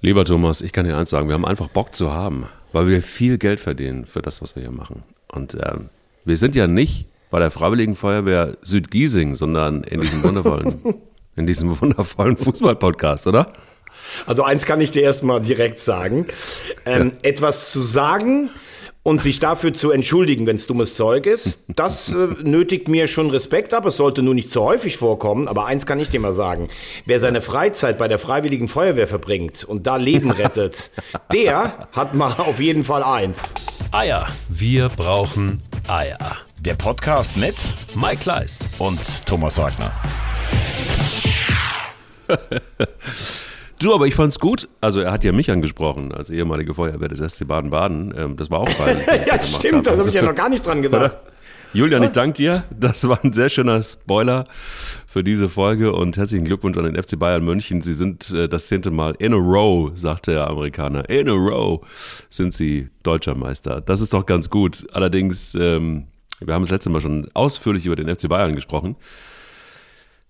Lieber Thomas, ich kann dir eins sagen, wir haben einfach Bock zu haben, weil wir viel Geld verdienen für das, was wir hier machen. Und ähm, wir sind ja nicht bei der Freiwilligen Feuerwehr Südgiesing, sondern in diesem wundervollen, in diesem wundervollen Fußball-Podcast, oder? Also eins kann ich dir erstmal direkt sagen. Ähm, ja. Etwas zu sagen, und sich dafür zu entschuldigen, wenn es dummes Zeug ist, das äh, nötigt mir schon Respekt ab. Es sollte nur nicht zu häufig vorkommen. Aber eins kann ich dir mal sagen. Wer seine Freizeit bei der Freiwilligen Feuerwehr verbringt und da Leben rettet, der hat mal auf jeden Fall eins. Eier. Wir brauchen Eier. Der Podcast mit Mike Kleiss und Thomas Wagner. Du, aber ich fand's gut. Also er hat ja mich angesprochen als ehemalige Feuerwehr des SC Baden-Baden. Ähm, das war auch weil Ja, stimmt, da habe ich ja noch gar nicht dran gedacht. Julian, ich danke dir. Das war ein sehr schöner Spoiler für diese Folge und herzlichen Glückwunsch an den FC Bayern München. Sie sind äh, das zehnte Mal in a row, sagt der Amerikaner. In a row sind sie deutscher Meister. Das ist doch ganz gut. Allerdings, ähm, wir haben das letzte Mal schon ausführlich über den FC Bayern gesprochen.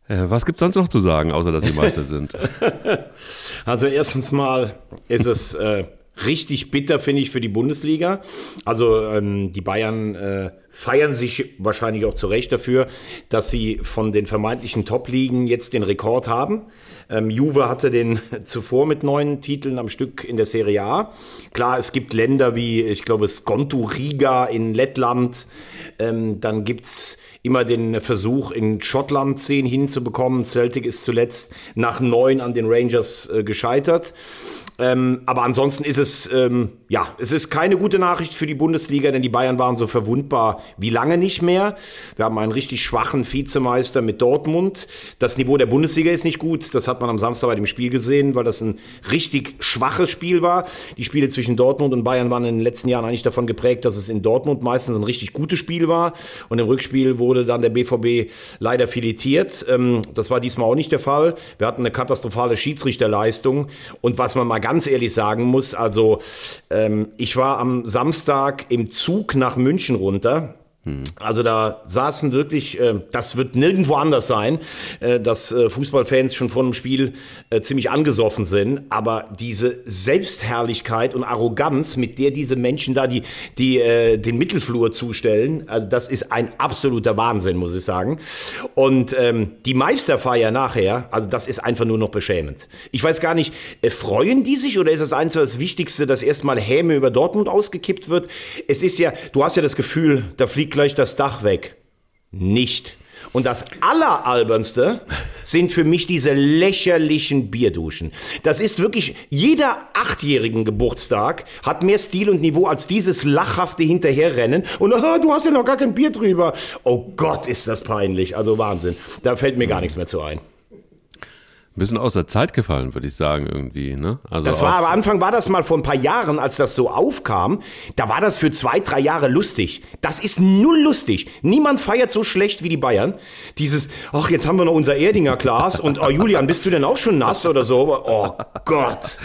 Äh, was gibt es sonst noch zu sagen, außer dass sie Meister sind? Also erstens mal ist es äh, richtig bitter, finde ich, für die Bundesliga. Also ähm, die Bayern äh, feiern sich wahrscheinlich auch zu Recht dafür, dass sie von den vermeintlichen Top-Ligen jetzt den Rekord haben. Ähm, Juve hatte den zuvor mit neun Titeln am Stück in der Serie A. Klar, es gibt Länder wie, ich glaube, Skonto Riga in Lettland. Ähm, dann gibt's immer den Versuch, in Schottland zehn hinzubekommen. Celtic ist zuletzt nach neun an den Rangers äh, gescheitert. Ähm, aber ansonsten ist es, ähm, ja, es ist keine gute Nachricht für die Bundesliga, denn die Bayern waren so verwundbar wie lange nicht mehr. Wir haben einen richtig schwachen Vizemeister mit Dortmund. Das Niveau der Bundesliga ist nicht gut. Das hat man am Samstag bei dem Spiel gesehen, weil das ein richtig schwaches Spiel war. Die Spiele zwischen Dortmund und Bayern waren in den letzten Jahren eigentlich davon geprägt, dass es in Dortmund meistens ein richtig gutes Spiel war. Und im Rückspiel wurde dann der BVB leider filetiert. Ähm, das war diesmal auch nicht der Fall. Wir hatten eine katastrophale Schiedsrichterleistung. Und was man mal ganz ehrlich sagen muss, also ähm, ich war am Samstag im Zug nach München runter also da saßen wirklich, äh, das wird nirgendwo anders sein, äh, dass äh, Fußballfans schon vor einem Spiel äh, ziemlich angesoffen sind, aber diese Selbstherrlichkeit und Arroganz, mit der diese Menschen da die, die äh, den Mittelflur zustellen, also das ist ein absoluter Wahnsinn, muss ich sagen. Und ähm, die Meisterfeier nachher, also das ist einfach nur noch beschämend. Ich weiß gar nicht, äh, freuen die sich oder ist das eins das Wichtigste, dass erstmal Häme über Dortmund ausgekippt wird? Es ist ja, du hast ja das Gefühl, da fliegt gleich das Dach weg. Nicht. Und das Alleralbernste sind für mich diese lächerlichen Bierduschen. Das ist wirklich, jeder achtjährigen Geburtstag hat mehr Stil und Niveau als dieses lachhafte Hinterherrennen. Und oh, du hast ja noch gar kein Bier drüber. Oh Gott, ist das peinlich. Also Wahnsinn. Da fällt mir gar nichts mehr zu ein ein bisschen aus der Zeit gefallen, würde ich sagen, irgendwie. Ne? Also das war aber Anfang war das mal vor ein paar Jahren, als das so aufkam. Da war das für zwei, drei Jahre lustig. Das ist null lustig. Niemand feiert so schlecht wie die Bayern. Dieses, ach, jetzt haben wir noch unser Erdinger Glas und oh, Julian, bist du denn auch schon nass oder so? Oh Gott.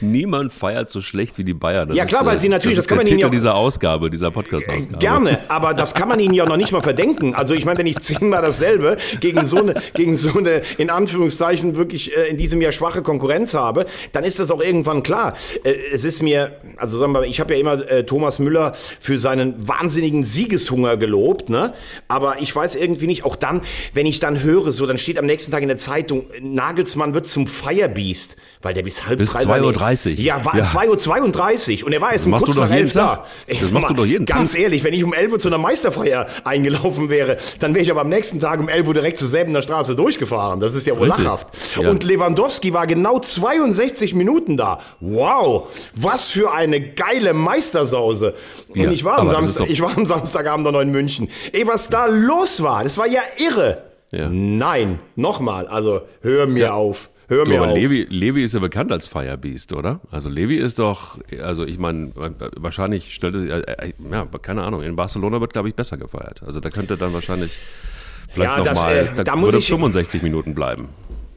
Niemand feiert so schlecht wie die Bayern. Das ja klar, ist, weil sie natürlich, das, das kann man ihnen ja dieser Ausgabe, dieser Podcast-Ausgabe. Gerne, aber das kann man ihnen ja noch nicht mal verdenken. Also ich meine, wenn ich zehnmal dasselbe gegen so eine, gegen so eine in Anführungszeichen wirklich wirklich äh, in diesem Jahr schwache Konkurrenz habe, dann ist das auch irgendwann klar. Äh, es ist mir, also sagen wir mal, ich habe ja immer äh, Thomas Müller für seinen wahnsinnigen Siegeshunger gelobt, ne? Aber ich weiß irgendwie nicht, auch dann, wenn ich dann höre, so, dann steht am nächsten Tag in der Zeitung, Nagelsmann wird zum Firebeast, weil der bis halb bis 2.30 Uhr. Ja, war ja. 2.32 Uhr und er war erst um kurz nach elf da. Das machst du doch jeden Tag. Ganz ehrlich, wenn ich um 11 Uhr zu einer Meisterfeier eingelaufen wäre, dann wäre ich aber am nächsten Tag um 11 Uhr direkt zur Säbener Straße durchgefahren. Das ist ja wohl Richtig. lachhaft. Ja. Und Lewandowski war genau 62 Minuten da. Wow, was für eine geile Meistersause. Und ja, ich, war am Samstag, ich war am Samstagabend noch in München. Ey, was da los war, das war ja irre. Ja. Nein, nochmal, also hör mir auf. Hör mir aber auf. Levi, Levi ist ja bekannt als Firebeast, oder? Also Levi ist doch, also ich meine, wahrscheinlich stellt es, äh, ja, keine Ahnung, in Barcelona wird, glaube ich, besser gefeiert. Also da könnte dann wahrscheinlich vielleicht ja, nochmal, äh, da, da würde ich, 65 Minuten bleiben.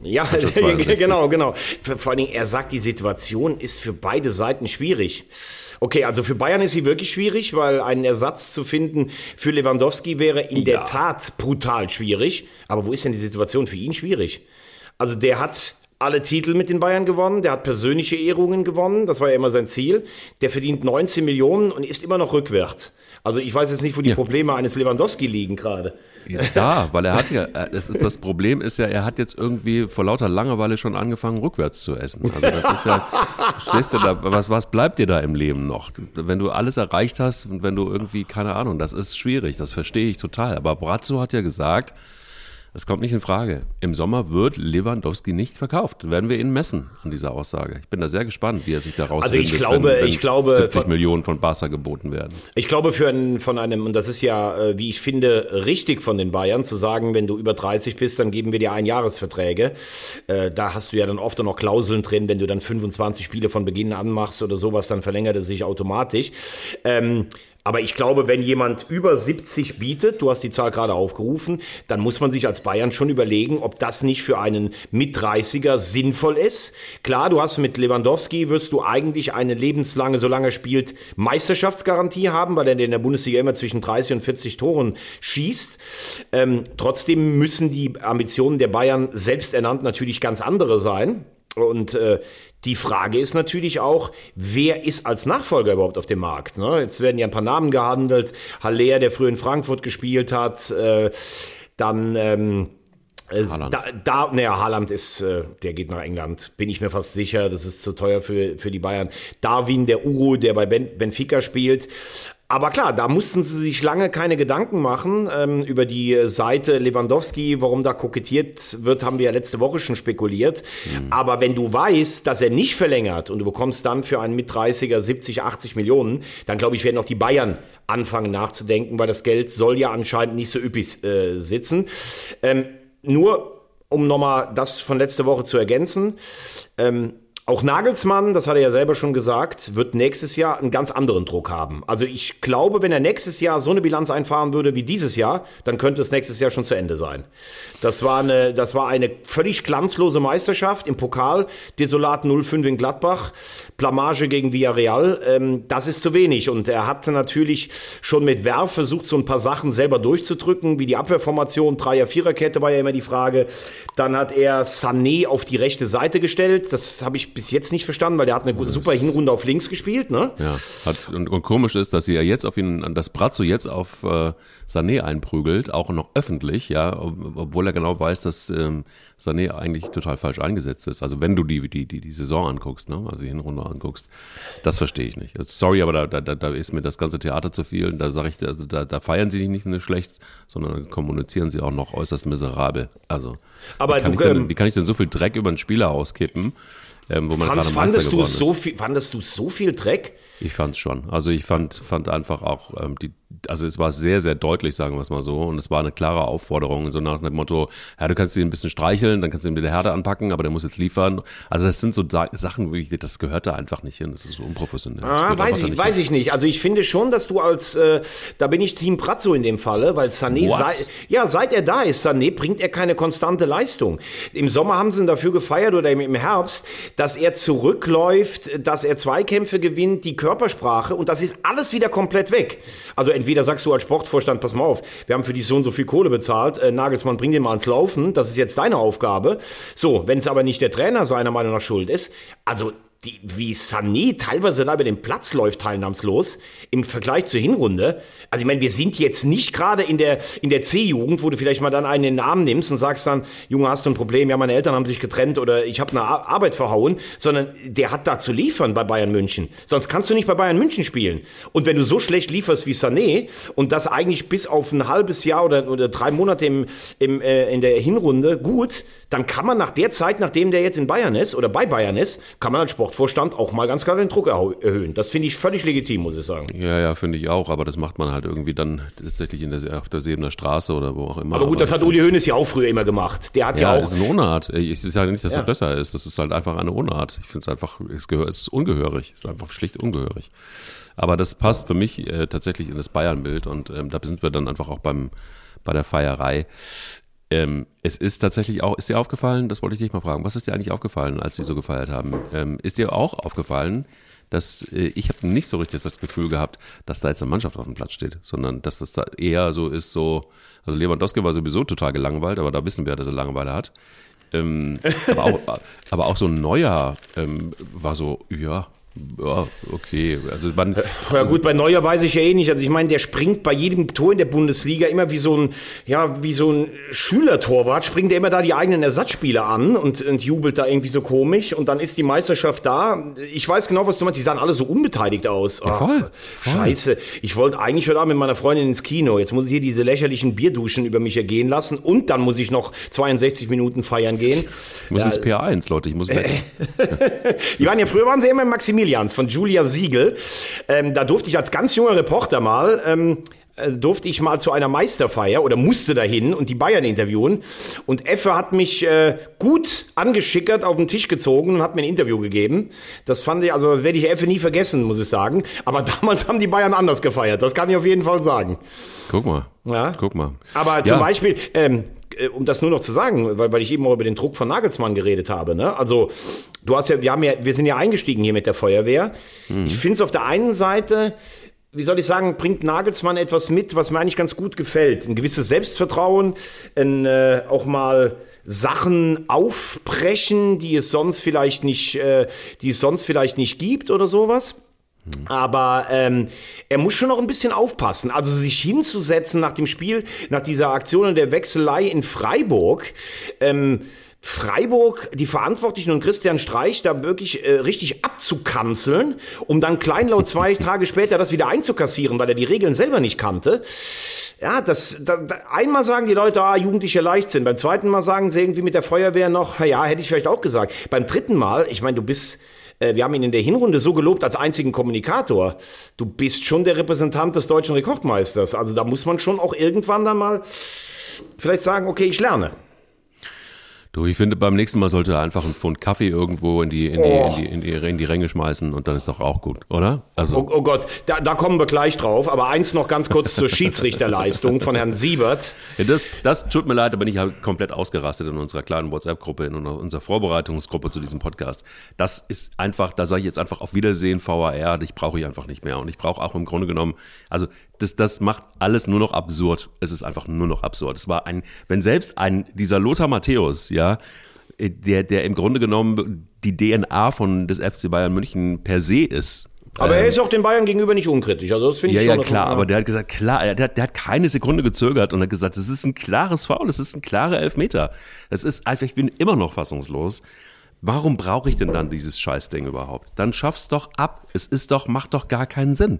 Ja, genau, genau. Vor allen Dingen, er sagt, die Situation ist für beide Seiten schwierig. Okay, also für Bayern ist sie wirklich schwierig, weil einen Ersatz zu finden für Lewandowski wäre in ja. der Tat brutal schwierig. Aber wo ist denn die Situation für ihn schwierig? Also der hat alle Titel mit den Bayern gewonnen, der hat persönliche Ehrungen gewonnen, das war ja immer sein Ziel. Der verdient 19 Millionen und ist immer noch rückwärts. Also ich weiß jetzt nicht, wo die Ja. Probleme eines Lewandowski liegen gerade. Ja, da, weil er hat ja, äh, das ist das Problem ist ja, er hat jetzt irgendwie vor lauter Langeweile schon angefangen, rückwärts zu essen. Also das ist ja, stehst du da, was, was bleibt dir da im Leben noch? Wenn du alles erreicht hast und wenn du irgendwie, keine Ahnung, das ist schwierig, das verstehe ich total. Aber Brazzo hat ja gesagt, es kommt nicht in Frage. Im Sommer wird Lewandowski nicht verkauft. Werden wir ihn messen an dieser Aussage. Ich bin da sehr gespannt, wie er sich daraus Also ich glaube- ich glaube- 70 Millionen von Barca geboten werden. Ich glaube, für einen, von einem, und das ist ja, äh, wie ich finde, richtig von den Bayern, zu sagen, wenn du über 30 bist, dann geben wir dir Einjahresverträge. Äh, da hast du ja dann oft noch Klauseln drin, wenn du dann 25 Spiele von Beginn an machst oder sowas, dann verlängert es sich automatisch. Aber ich glaube, wenn jemand über 70 bietet, du hast die Zahl gerade aufgerufen, dann muss man sich als Bayern schon überlegen, ob das nicht für einen Mit-30er sinnvoll ist. Klar, du hast mit Lewandowski, wirst du eigentlich eine lebenslange, solange er spielt, Meisterschaftsgarantie haben, weil er in der Bundesliga immer zwischen 30 und 40 Toren schießt. Ähm, trotzdem müssen die Ambitionen der Bayern selbst ernannt natürlich ganz andere sein. Und äh, die Frage ist natürlich auch, wer ist als Nachfolger überhaupt auf dem Markt? Ne? Jetzt werden ja ein paar Namen gehandelt. Haller, der früher in Frankfurt gespielt hat, äh, dann ähm, äh, Haaland. da, da naja, Haaland ist, äh, der geht nach England, bin ich mir fast sicher, das ist zu teuer für, für die Bayern. Darwin, der Uro, der bei ben, Benfica spielt. Aber klar, da mussten sie sich lange keine Gedanken machen ähm, über die Seite Lewandowski, warum da kokettiert wird, haben wir ja letzte Woche schon spekuliert. Aber wenn du weißt, dass er nicht verlängert und du bekommst dann für einen mit 30er 70, 80 Millionen, dann glaube ich, werden auch die Bayern anfangen nachzudenken, weil das Geld soll ja anscheinend nicht so üppig äh, sitzen. Ähm, nur um nochmal das von letzter Woche zu ergänzen, ähm, auch Nagelsmann, das hat er ja selber schon gesagt, wird nächstes Jahr einen ganz anderen Druck haben. Also ich glaube, wenn er nächstes Jahr so eine Bilanz einfahren würde wie dieses Jahr, dann könnte es nächstes Jahr schon zu Ende sein. Das war eine, das war eine völlig glanzlose Meisterschaft im Pokal, Desolat 0-5 in Gladbach, Blamage gegen Villarreal, ähm, das ist zu wenig. Und er hatte natürlich schon mit Werf versucht, so ein paar Sachen selber durchzudrücken, wie die Abwehrformation, Dreier-Vierer-Kette war ja immer die Frage. Dann hat er Sané auf die rechte Seite gestellt, das habe ich bis jetzt nicht verstanden, weil der hat eine gute- super Hinrunde auf links gespielt, ne? Ja, hat, und, und komisch ist, dass sie ja jetzt auf ihn, dass Brazzo jetzt auf äh, Sané einprügelt, auch noch öffentlich, ja, ob- obwohl er genau weiß, dass ähm, Sané eigentlich total falsch eingesetzt ist. Also wenn du die, die, die, die Saison anguckst, ne, also die Hinrunde anguckst, das verstehe ich nicht. Also, sorry, aber da, da, da ist mir das ganze Theater zu viel. Da sage ich, also da, da feiern sie nicht nur schlecht, sondern kommunizieren sie auch noch äußerst miserabel. Also Aber wie, kann du, ich denn, wie kann ich denn so viel Dreck über einen Spieler auskippen, ähm, wo man Fandest, gerade fandest, du so viel, fandest du so viel Dreck? Ich fand's schon. Also ich fand, fand einfach auch, ähm, die, also es war sehr, sehr deutlich, sagen wir es mal so. Und es war eine klare Aufforderung, so nach dem Motto, ja, du kannst ihn ein bisschen streicheln, dann kannst du ihm die Herde anpacken, aber der muss jetzt liefern. Also das sind so da Sachen, wo ich, das gehört da einfach nicht hin. Das ist so unprofessionell. Ah, weiß ich, nicht weiß hin. ich nicht. Also ich finde schon, dass du als, äh, da bin ich Team Prazzo in dem Falle, weil Sané, sei, ja, seit er da ist, Sané bringt er keine konstante Leistung. Im Sommer haben sie ihn dafür gefeiert oder im, im Herbst, dass er zurückläuft, dass er Zweikämpfe gewinnt, die Körpersprache und das ist alles wieder komplett weg. Also entweder sagst du als Sportvorstand, pass mal auf, wir haben für die so und so viel Kohle bezahlt, äh, Nagelsmann, bring den mal ans Laufen, das ist jetzt deine Aufgabe. So, wenn es aber nicht der Trainer seiner Meinung nach schuld ist, also die, wie Sané teilweise da über den Platz läuft, teilnahmslos, im Vergleich zur Hinrunde. Also ich meine, wir sind jetzt nicht gerade in der, in der C-Jugend, wo du vielleicht mal dann einen in den Arm nimmst und sagst dann, Junge, hast du ein Problem? Ja, meine Eltern haben sich getrennt oder ich habe eine Ar- Arbeit verhauen, sondern der hat da zu liefern bei Bayern München. Sonst kannst du nicht bei Bayern München spielen. Und wenn du so schlecht lieferst wie Sané und das eigentlich bis auf ein halbes Jahr oder, oder drei Monate im, im, äh, in der Hinrunde gut, dann kann man nach der Zeit, nachdem der jetzt in Bayern ist oder bei Bayern ist, kann man als Sportvorstand auch mal ganz klar den Druck erhö- erhöhen. Das finde ich völlig legitim, muss ich sagen. Ja, ja, finde ich auch, aber das macht man halt irgendwie dann tatsächlich in der, auf der Sebener Straße oder wo auch immer. Aber gut, das hat Uli Hoeneß ja auch früher immer gemacht. Der hat ja, Ja, auch. es ist eine Unart. Ich sage nicht, dass Ja. das besser ist. Das ist halt einfach eine Unart. Ich finde es einfach, es ist ungehörig. Es ist einfach schlicht ungehörig. Aber das passt für mich äh, tatsächlich in das Bayern-Bild und ähm, da sind wir dann einfach auch beim, bei der Feierei. Ähm, es ist tatsächlich auch, ist dir aufgefallen, das wollte ich dich mal fragen, was ist dir eigentlich aufgefallen, als sie so gefeiert haben? Ähm, ist dir auch aufgefallen, dass äh, ich habe nicht so richtig das Gefühl gehabt, dass da jetzt eine Mannschaft auf dem Platz steht, sondern dass das da eher so ist, so, also Lewandowski war sowieso total gelangweilt, aber da wissen wir, dass er Langeweile hat. Ähm, aber, auch, aber auch so ein neuer ähm, war so, ja, ja, okay. Also man, Ja gut, bei Neuer weiß ich ja eh nicht. Also ich meine, der springt bei jedem Tor in der Bundesliga immer wie so ein, ja, wie so ein Schülertorwart, springt er immer da die eigenen Ersatzspieler an und, und jubelt da irgendwie so komisch und dann ist die Meisterschaft da. Ich weiß genau, was du meinst. Die sahen alle so unbeteiligt aus. Ja, voll, voll. Scheiße. Ich wollte eigentlich heute Abend mit meiner Freundin ins Kino. Jetzt muss ich hier diese lächerlichen Bierduschen über mich ergehen lassen und dann muss ich noch 62 Minuten feiern gehen. ich muss ins PA1, Leute, ich muss weg. Die waren ja früher waren sie immer im Maximilians von Julia Siegel. Ähm, da durfte ich als ganz junger Reporter mal ähm, äh, durfte ich mal zu einer Meisterfeier oder musste dahin und die Bayern interviewen. Und Effe hat mich äh, gut angeschickert auf den Tisch gezogen und hat mir ein Interview gegeben. Das fand ich, also werde ich Effe nie vergessen, muss ich sagen. Aber damals haben die Bayern anders gefeiert, das kann ich auf jeden Fall sagen. Guck mal. Ja. Guck mal. Aber zum Ja. Beispiel, ähm, äh, um das nur noch zu sagen, weil, weil ich eben auch über den Druck von Nagelsmann geredet habe. Ne? Also du hast ja, wir haben ja, wir sind ja eingestiegen hier mit der Feuerwehr. Ich finde es auf der einen Seite, wie soll ich sagen, bringt Nagelsmann etwas mit, was mir eigentlich ganz gut gefällt. Ein gewisses Selbstvertrauen, ein, äh, auch mal Sachen aufbrechen, die es sonst vielleicht nicht, äh, die es sonst vielleicht nicht gibt oder sowas. Aber ähm, er muss schon noch ein bisschen aufpassen. Also sich hinzusetzen nach dem Spiel, nach dieser Aktion und der Wechselei in Freiburg. Ähm, Freiburg, die Verantwortlichen und Christian Streich da wirklich äh, richtig abzukanzeln, um dann kleinlaut zwei Tage später das wieder einzukassieren, weil er die Regeln selber nicht kannte. Ja, das, da, da, einmal sagen die Leute, ah, jugendlicher Leichtsinn. Beim zweiten Mal sagen sie irgendwie mit der Feuerwehr noch, ja, hätte ich vielleicht auch gesagt. Beim dritten Mal, ich meine, du bist, wir haben ihn in der Hinrunde so gelobt als einzigen Kommunikator. Du bist schon der Repräsentant des deutschen Rekordmeisters. Also da muss man schon auch irgendwann dann mal vielleicht sagen, okay, ich lerne. Du, ich finde, beim nächsten Mal sollte er einfach einen Pfund Kaffee irgendwo in die, in die, in die, in die, in die Ränge schmeißen und dann ist doch auch gut, oder? Also, Oh, oh Gott, da, da kommen wir gleich drauf. Aber eins noch ganz kurz zur Schiedsrichterleistung von Herrn Siebert. Ja, das, das tut mir leid, aber bin ich halt komplett ausgerastet in unserer kleinen WhatsApp-Gruppe, in unserer Vorbereitungsgruppe zu diesem Podcast. Das ist einfach, da sage ich jetzt einfach auf Wiedersehen, VAR, dich brauche ich einfach nicht mehr. Und ich brauche auch im Grunde genommen, also das, das macht alles nur noch absurd. Es ist einfach nur noch absurd. Es war ein, wenn selbst ein, dieser Lothar Matthäus, ja, der, der im Grunde genommen die DNA von des FC Bayern München per se ist, Aber er ist auch den Bayern gegenüber nicht unkritisch. Also das finde ja, ich ja, schon. klar, aber der hat gesagt, klar, der, hat- der hat keine Sekunde gezögert und hat gesagt, es ist ein klares Foul, es ist ein klarer Elfmeter. Es ist einfach, ich bin immer noch fassungslos. Warum brauche ich denn dann dieses Scheißding überhaupt? Dann schaff's doch ab. Es ist doch, macht doch gar keinen Sinn.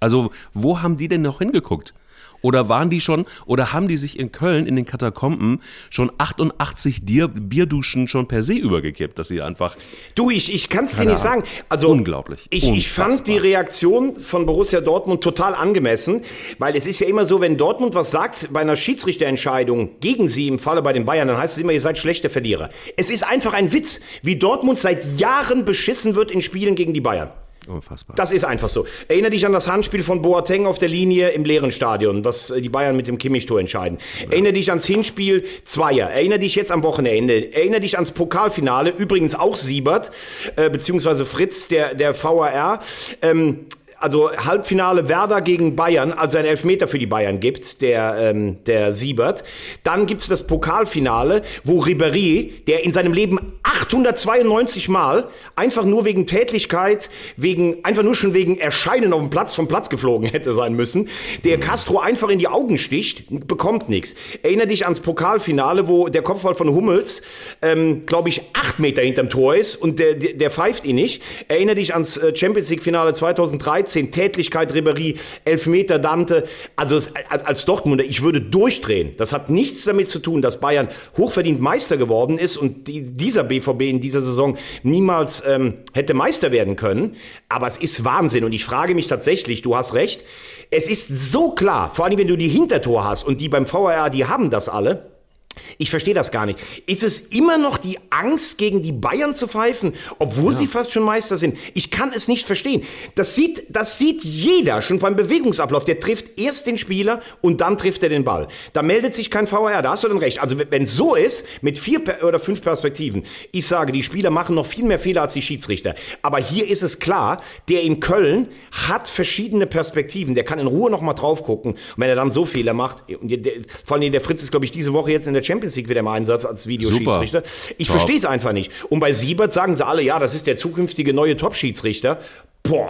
Also, wo haben die denn noch hingeguckt? Oder waren die schon, oder haben die sich in Köln in den Katakomben schon 88 Bier, Bierduschen schon per se übergekippt, dass sie einfach Du, ich, ich kann es dir nicht sagen. Also, Unglaublich. Ich, ich fand die Reaktion von Borussia Dortmund total angemessen, weil es ist ja immer so, wenn Dortmund was sagt bei einer Schiedsrichterentscheidung gegen sie im Falle bei den Bayern, dann heißt es immer, ihr seid schlechte Verlierer. Es ist einfach ein Witz, wie Dortmund seit Jahren beschissen wird in Spielen gegen die Bayern. Unfassbar. Das ist einfach so. Erinnere dich an das Handspiel von Boateng auf der Linie im leeren Stadion, was äh, die Bayern mit dem Kimmich-Tor entscheiden. Erinnere dich ans Hinspiel Zweier. Erinnere dich jetzt am Wochenende. Erinnere dich ans Pokalfinale. Übrigens auch Siebert, äh, beziehungsweise Fritz, der, der VAR. Ähm, also Halbfinale Werder gegen Bayern, also ein Elfmeter für die Bayern gibt, der, ähm, der Siebert. Dann gibt es das Pokalfinale, wo Ribéry, der in seinem Leben 892 Mal einfach nur wegen Tätigkeit, wegen, einfach nur schon wegen Erscheinen auf dem Platz vom Platz geflogen hätte sein müssen, der Castro einfach in die Augen sticht, bekommt nichts. Erinnere dich ans Pokalfinale, wo der Kopfball von Hummels, ähm, glaube ich, acht Meter hinterm Tor ist und der, der, der pfeift ihn nicht. Erinnere dich ans äh, Champions League-Finale 2013 13, Tätlichkeit Ribéry, Elfmeter Dante. Also es, als Dortmunder, ich würde durchdrehen. Das hat nichts damit zu tun, dass Bayern hochverdient Meister geworden ist und die, dieser BVB in dieser Saison niemals ähm, hätte Meister werden können. Aber es ist Wahnsinn und ich frage mich tatsächlich, du hast recht, es ist so klar, vor allem wenn du die Hintertor hast und die beim VAR, die haben das alle ich verstehe das gar nicht. Ist es immer noch die Angst, gegen die Bayern zu pfeifen, obwohl sie fast schon Meister sind? Ich kann es nicht verstehen. Das sieht, das sieht jeder schon beim Bewegungsablauf. Der trifft erst den Spieler und dann trifft er den Ball. Da meldet sich kein VAR, da hast du dann recht. Also wenn es so ist, mit vier oder fünf Perspektiven, ich sage, die Spieler machen noch viel mehr Fehler als die Schiedsrichter. Aber hier ist es klar, der in Köln hat verschiedene Perspektiven. Der kann in Ruhe noch mal drauf gucken. Und wenn er dann so Fehler macht, und der, vor allem der Fritz ist, glaube ich, diese Woche jetzt in der Champions League wieder im Einsatz als Videoschiedsrichter. Ich verstehe es einfach nicht. Und bei Siebert sagen sie alle, ja, das ist der zukünftige neue Top-Schiedsrichter. Boah,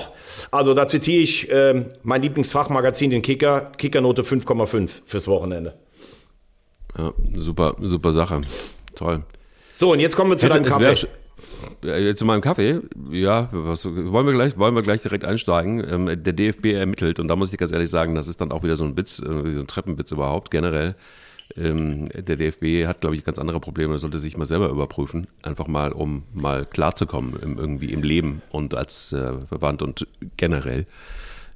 also da zitiere ich äh, mein Lieblingsfachmagazin, den Kicker, Kickernote 5,5 fürs Wochenende. Ja, super, super Sache. Toll. So, und jetzt kommen wir zu deinem Kaffee. Jetzt zu meinem Kaffee. Ja, was, wollen, wir gleich, wollen wir gleich direkt einsteigen. Ähm, der DFB ermittelt, und da muss ich ganz ehrlich sagen, das ist dann auch wieder so ein Witz, äh, so ein Treppenwitz überhaupt, generell. Ähm, der DFB hat, glaube ich, ganz andere Probleme. Er sollte sich mal selber überprüfen. Einfach mal, um mal klarzukommen im, irgendwie im Leben und als äh, Verband und generell.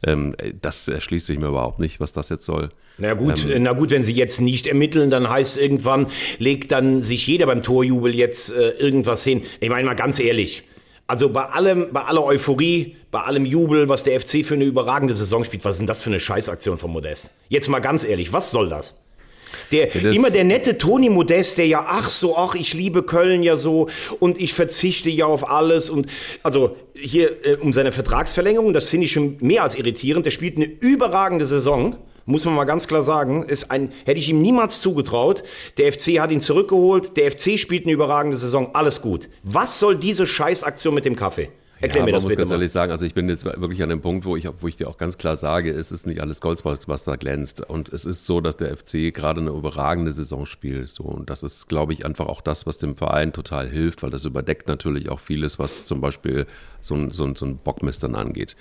Ähm, das erschließt sich mir überhaupt nicht, was das jetzt soll. Na gut, ähm, na gut, wenn sie jetzt nicht ermitteln, dann heißt irgendwann, legt dann sich jeder beim Torjubel jetzt äh, irgendwas hin. Ich meine mal ganz ehrlich, also bei allem, bei aller Euphorie, bei allem Jubel, was der FC für eine überragende Saison spielt, was ist denn das für eine Scheißaktion von Modest? Jetzt mal ganz ehrlich, was soll das? Der, ja, immer der nette Toni Modest, der ja, ach so, ach, ich liebe Köln ja so und ich verzichte ja auf alles und also hier äh, um seine Vertragsverlängerung, das finde ich schon mehr als irritierend. Der spielt eine überragende Saison muss man mal ganz klar sagen, ist ein, hätte ich ihm niemals zugetraut. Der FC hat ihn zurückgeholt, der FC spielt eine überragende Saison, alles gut. Was soll diese Scheißaktion mit dem Kaffee? Erklär ja, mir das muss bitte ganz mal. ehrlich sagen, also ich bin jetzt wirklich an dem Punkt, wo ich, wo ich dir auch ganz klar sage, es ist nicht alles Gold, was da glänzt. Und es ist so, dass der FC gerade eine überragende Saison spielt. So. Und das ist, glaube ich, einfach auch das, was dem Verein total hilft, weil das überdeckt natürlich auch vieles, was zum Beispiel so ein, so ein, so ein Bockmist dann angeht.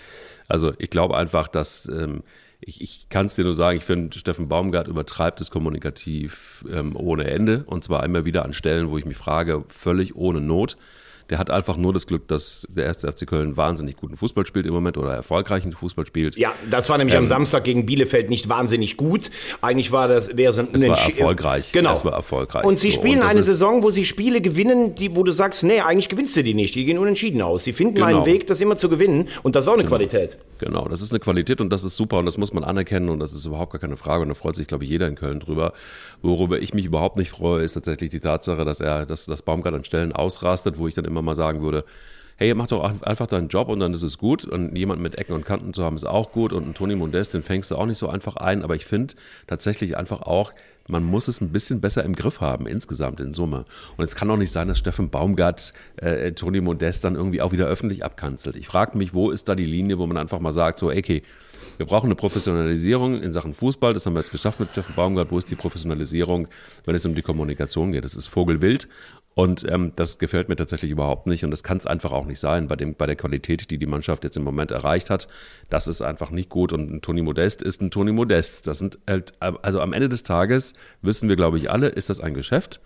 Also ich glaube einfach, dass ähm, ich, ich kann es dir nur sagen, ich finde, Steffen Baumgart übertreibt es kommunikativ ähm, ohne Ende. Und zwar immer wieder an Stellen, wo ich mich frage, völlig ohne Not. Der hat einfach nur das Glück, dass der erste FC Köln wahnsinnig guten Fußball spielt im Moment oder erfolgreichen Fußball spielt. Ja, das war nämlich ähm, am Samstag gegen Bielefeld nicht wahnsinnig gut. Eigentlich war das, wäre so ein Es war erfolgreich. Genau. Es war erfolgreich. Und sie spielen so, und eine Saison, wo sie Spiele gewinnen, die, wo du sagst, nee, eigentlich gewinnst du die nicht. Die gehen unentschieden aus. Sie finden genau. einen Weg, das immer zu gewinnen. Und das ist auch eine genau. Qualität. Genau, das ist eine Qualität und das ist super und das muss man anerkennen und das ist überhaupt gar keine Frage und da freut sich, glaube ich, jeder in Köln drüber. Worüber ich mich überhaupt nicht freue, ist tatsächlich die Tatsache, dass er, dass das Baumgart an Stellen ausrastet, wo ich dann immer mal sagen würde, hey, mach doch einfach deinen Job und dann ist es gut. Und jemand mit Ecken und Kanten zu haben, ist auch gut. Und einen Toni Modest, den fängst du auch nicht so einfach ein. Aber ich finde tatsächlich einfach auch, man muss es ein bisschen besser im Griff haben, insgesamt in Summe. Und es kann auch nicht sein, dass Steffen Baumgart äh, Toni Modest dann irgendwie auch wieder öffentlich abkanzelt. Ich frage mich, wo ist da die Linie, wo man einfach mal sagt, so, okay, wir brauchen eine Professionalisierung in Sachen Fußball. Das haben wir jetzt geschafft mit Steffen Baumgart. Wo ist die Professionalisierung, wenn es um die Kommunikation geht? Das ist Vogelwild. Und ähm, das gefällt mir tatsächlich überhaupt nicht. Und das kann es einfach auch nicht sein bei, dem, bei der Qualität, die die Mannschaft jetzt im Moment erreicht hat. Das ist einfach nicht gut. Und ein Toni Modest ist ein Toni Modest. Das sind halt, also am Ende des Tages wissen wir, glaube ich, alle, ist das ein Geschäft.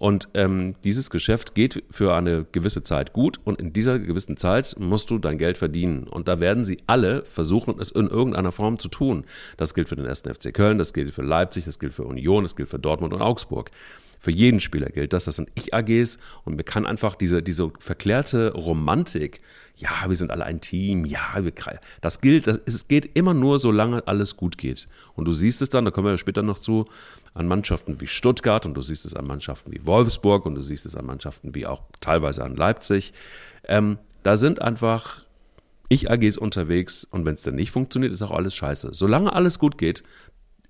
Und ähm, dieses Geschäft geht für eine gewisse Zeit gut und in dieser gewissen Zeit musst du dein Geld verdienen. Und da werden sie alle versuchen, es in irgendeiner Form zu tun. Das gilt für den ersten FC Köln, das gilt für Leipzig, das gilt für Union, das gilt für Dortmund und Augsburg. Für jeden Spieler gilt das. Das sind Ich-AGs und mir kann einfach diese, diese verklärte Romantik, ja, wir sind alle ein Team, ja, wir, das gilt, das, es geht immer nur, solange alles gut geht. Und du siehst es dann, da kommen wir später noch zu, an Mannschaften wie Stuttgart und du siehst es an Mannschaften wie Wolfsburg und du siehst es an Mannschaften wie auch teilweise an Leipzig. Ähm, da sind einfach Ich-AGs unterwegs und wenn es dann nicht funktioniert, ist auch alles scheiße. Solange alles gut geht,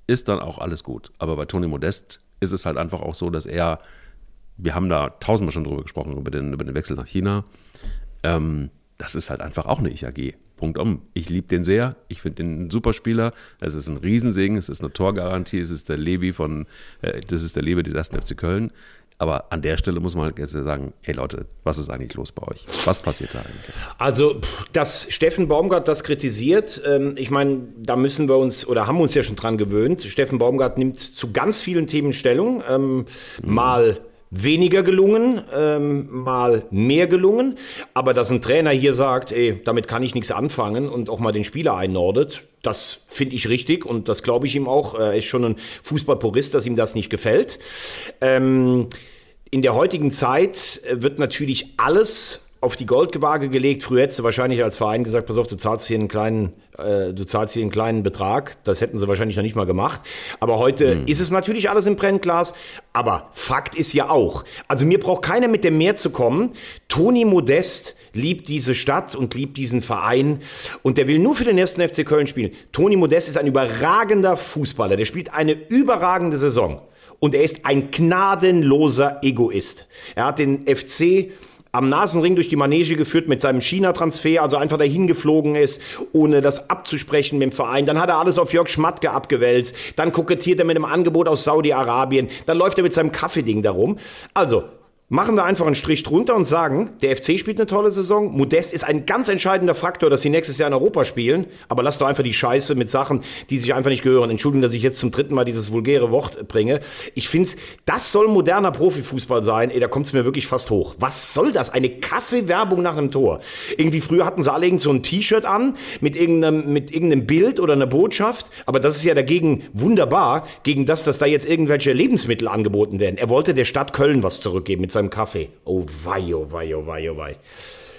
ist dann auch alles gut. Aber bei Toni Modest ist es halt einfach auch so, dass er, wir haben da tausendmal schon drüber gesprochen, über den, über den Wechsel nach China. Ähm, das ist halt einfach auch eine Ich-AG. Punkt um. Ich liebe den sehr. Ich finde den ein super Spieler. Es ist ein Riesensegen. Es ist eine Torgarantie. Es ist der Levi von, äh, das ist der Levi des ersten FC Köln. Aber an der Stelle muss man halt jetzt sagen, hey Leute, was ist eigentlich los bei euch? Was passiert da eigentlich? Also, dass Steffen Baumgart das kritisiert, ähm, ich meine, da müssen wir uns oder haben uns ja schon dran gewöhnt. Steffen Baumgart nimmt zu ganz vielen Themen Stellung. Ähm, mhm. Mal weniger gelungen, ähm, mal mehr gelungen. Aber dass ein Trainer hier sagt, ey, damit kann ich nichts anfangen und auch mal den Spieler einnordet, das finde ich richtig und das glaube ich ihm auch. Er ist schon ein Fußballpurist, dass ihm das nicht gefällt. Ähm, in der heutigen Zeit wird natürlich alles auf die Goldgewaage gelegt. Früher hättest du wahrscheinlich als Verein gesagt, pass auf, du zahlst hier einen kleinen, äh, du zahlst hier einen kleinen Betrag. Das hätten sie wahrscheinlich noch nicht mal gemacht. Aber heute mhm. ist es natürlich alles im Brennglas. Aber Fakt ist ja auch, also mir braucht keiner mit dem Meer zu kommen. Toni Modest liebt diese Stadt und liebt diesen Verein und der will nur für den ersten FC Köln spielen. Toni Modest ist ein überragender Fußballer. Der spielt eine überragende Saison. Und er ist ein gnadenloser Egoist. Er hat den FC am Nasenring durch die Manege geführt mit seinem China-Transfer, also einfach dahin geflogen ist, ohne das abzusprechen mit dem Verein. Dann hat er alles auf Jörg Schmatke abgewälzt. Dann kokettiert er mit einem Angebot aus Saudi-Arabien. Dann läuft er mit seinem Kaffeeding darum. Also, Machen wir einfach einen Strich drunter und sagen, der FC spielt eine tolle Saison. Modest ist ein ganz entscheidender Faktor, dass sie nächstes Jahr in Europa spielen. Aber lass doch einfach die Scheiße mit Sachen, die sich einfach nicht gehören. Entschuldigung, dass ich jetzt zum dritten Mal dieses vulgäre Wort bringe. Ich finde, das soll moderner Profifußball sein. Ey, da kommt es mir wirklich fast hoch. Was soll das? Eine Kaffeewerbung nach einem Tor. Irgendwie früher hatten sie alle irgend so ein T-Shirt an mit irgendeinem, mit irgendeinem Bild oder einer Botschaft. Aber das ist ja dagegen wunderbar, gegen das, dass da jetzt irgendwelche Lebensmittel angeboten werden. Er wollte der Stadt Köln was zurückgeben mit seinem Kaffee. Oh wei, oh wei, oh wei, oh wei.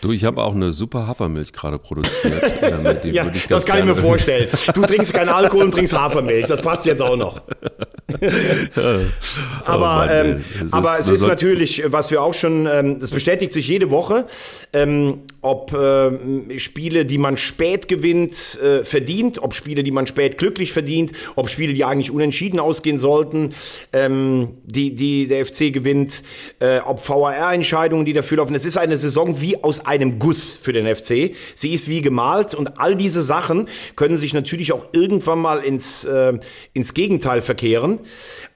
Du, ich habe auch eine super Hafermilch gerade produziert. ja, das kann ich mir vorstellen. Du trinkst keinen Alkohol und trinkst Hafermilch. Das passt jetzt auch noch. aber, oh ähm, es aber ist, es ist natürlich, was wir auch schon, ähm, das bestätigt sich jede Woche, ähm, ob äh, Spiele, die man spät gewinnt, äh, verdient, ob Spiele, die man spät glücklich verdient, ob Spiele, die eigentlich unentschieden ausgehen sollten, ähm, die, die der FC gewinnt, äh, ob VAR-Entscheidungen, die dafür laufen. Es ist eine Saison wie aus einem Guss für den FC. Sie ist wie gemalt und all diese Sachen können sich natürlich auch irgendwann mal ins, äh, ins Gegenteil verkehren.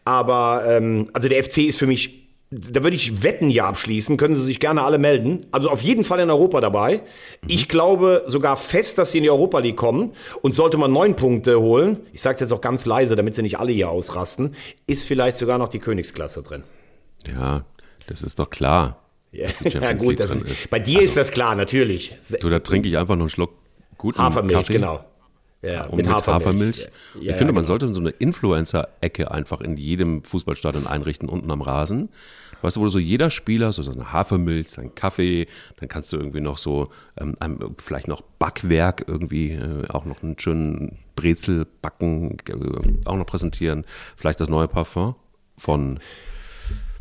Aber ähm, also der FC ist für mich da würde ich Wetten ja abschließen, können Sie sich gerne alle melden. Also auf jeden Fall in Europa dabei. Mhm. Ich glaube sogar fest, dass Sie in die Europa League kommen. Und sollte man neun Punkte holen, ich sage jetzt auch ganz leise, damit Sie nicht alle hier ausrasten, ist vielleicht sogar noch die Königsklasse drin. Ja, das ist doch klar. Ja, ja gut, das ist, bei dir also, ist das klar, natürlich. Du, da trinke ich einfach noch einen Schluck guten Hafermilch, Kaffee. genau. Ja, mit, mit Hafermilch. Hafermilch. Ja, ich finde, man genau. sollte so eine Influencer-Ecke einfach in jedem Fußballstadion einrichten, unten am Rasen. Weißt du, wo so jeder Spieler so, so eine Hafermilch, sein Kaffee, dann kannst du irgendwie noch so, ähm, vielleicht noch Backwerk irgendwie, äh, auch noch einen schönen Brezel backen, äh, auch noch präsentieren. Vielleicht das neue Parfum von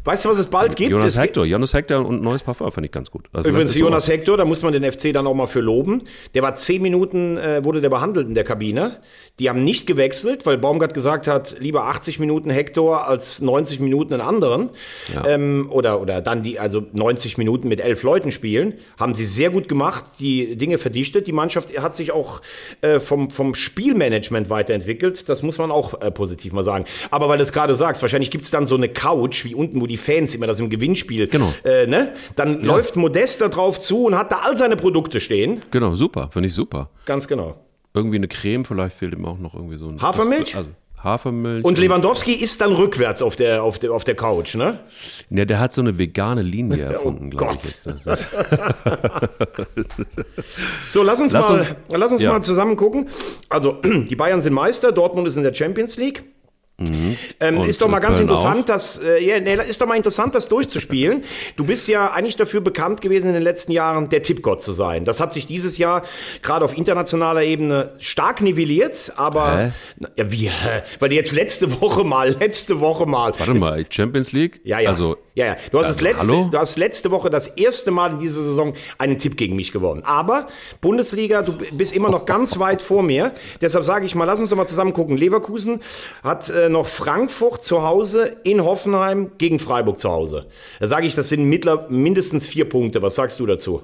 Weißt du, was es bald gibt? Jonas Hector. Jonas Hector und neues Parfum fand ich ganz gut. Also Übrigens, Jonas Hector, da muss man den FC dann auch mal für loben. Der war zehn Minuten, äh, wurde der behandelt in der Kabine. Die haben nicht gewechselt, weil Baumgart gesagt hat, lieber 80 Minuten Hector als 90 Minuten einen anderen. Ja. Ähm, oder, oder dann die, also 90 Minuten mit elf Leuten spielen. Haben sie sehr gut gemacht, die Dinge verdichtet. Die Mannschaft hat sich auch äh, vom, vom Spielmanagement weiterentwickelt. Das muss man auch äh, positiv mal sagen. Aber weil du es gerade sagst, wahrscheinlich gibt es dann so eine Couch wie unten, wo die die Fans immer das im Gewinnspiel. Genau. Äh, ne? Dann ja. läuft Modest da drauf zu und hat da all seine Produkte stehen. Genau, super, finde ich super. Ganz genau. Irgendwie eine Creme, vielleicht fehlt ihm auch noch irgendwie so ein. Hafermilch? also, Hafermilch. Und Lewandowski ist dann rückwärts auf der, auf der, auf der Couch, ne? Ja, der hat so eine vegane Linie oh erfunden, oh glaube ich. so, lass uns lass mal, uns, lass uns ja. mal zusammen gucken. Also, die Bayern sind Meister, Dortmund ist in der Champions League. Mhm. Ähm, ist doch mal ganz Köln interessant, auch. das äh, ja, nee, ist doch mal interessant, das durchzuspielen. Du bist ja eigentlich dafür bekannt gewesen in den letzten Jahren, der Tippgott zu sein. Das hat sich dieses Jahr gerade auf internationaler Ebene stark nivelliert, aber Hä? ja, wie, weil jetzt letzte Woche mal, letzte Woche mal. Warte mal, Champions League? Ja, ja. Also ja, ja. Du hast, also, letzte, du hast letzte Woche das erste Mal in dieser Saison einen Tipp gegen mich gewonnen. Aber Bundesliga, du bist immer noch ganz weit vor mir. Deshalb sage ich mal, lass uns doch mal zusammen gucken. Leverkusen hat äh, noch Frankfurt zu Hause, in Hoffenheim gegen Freiburg zu Hause. Da sage ich, das sind mittler, mindestens vier Punkte. Was sagst du dazu?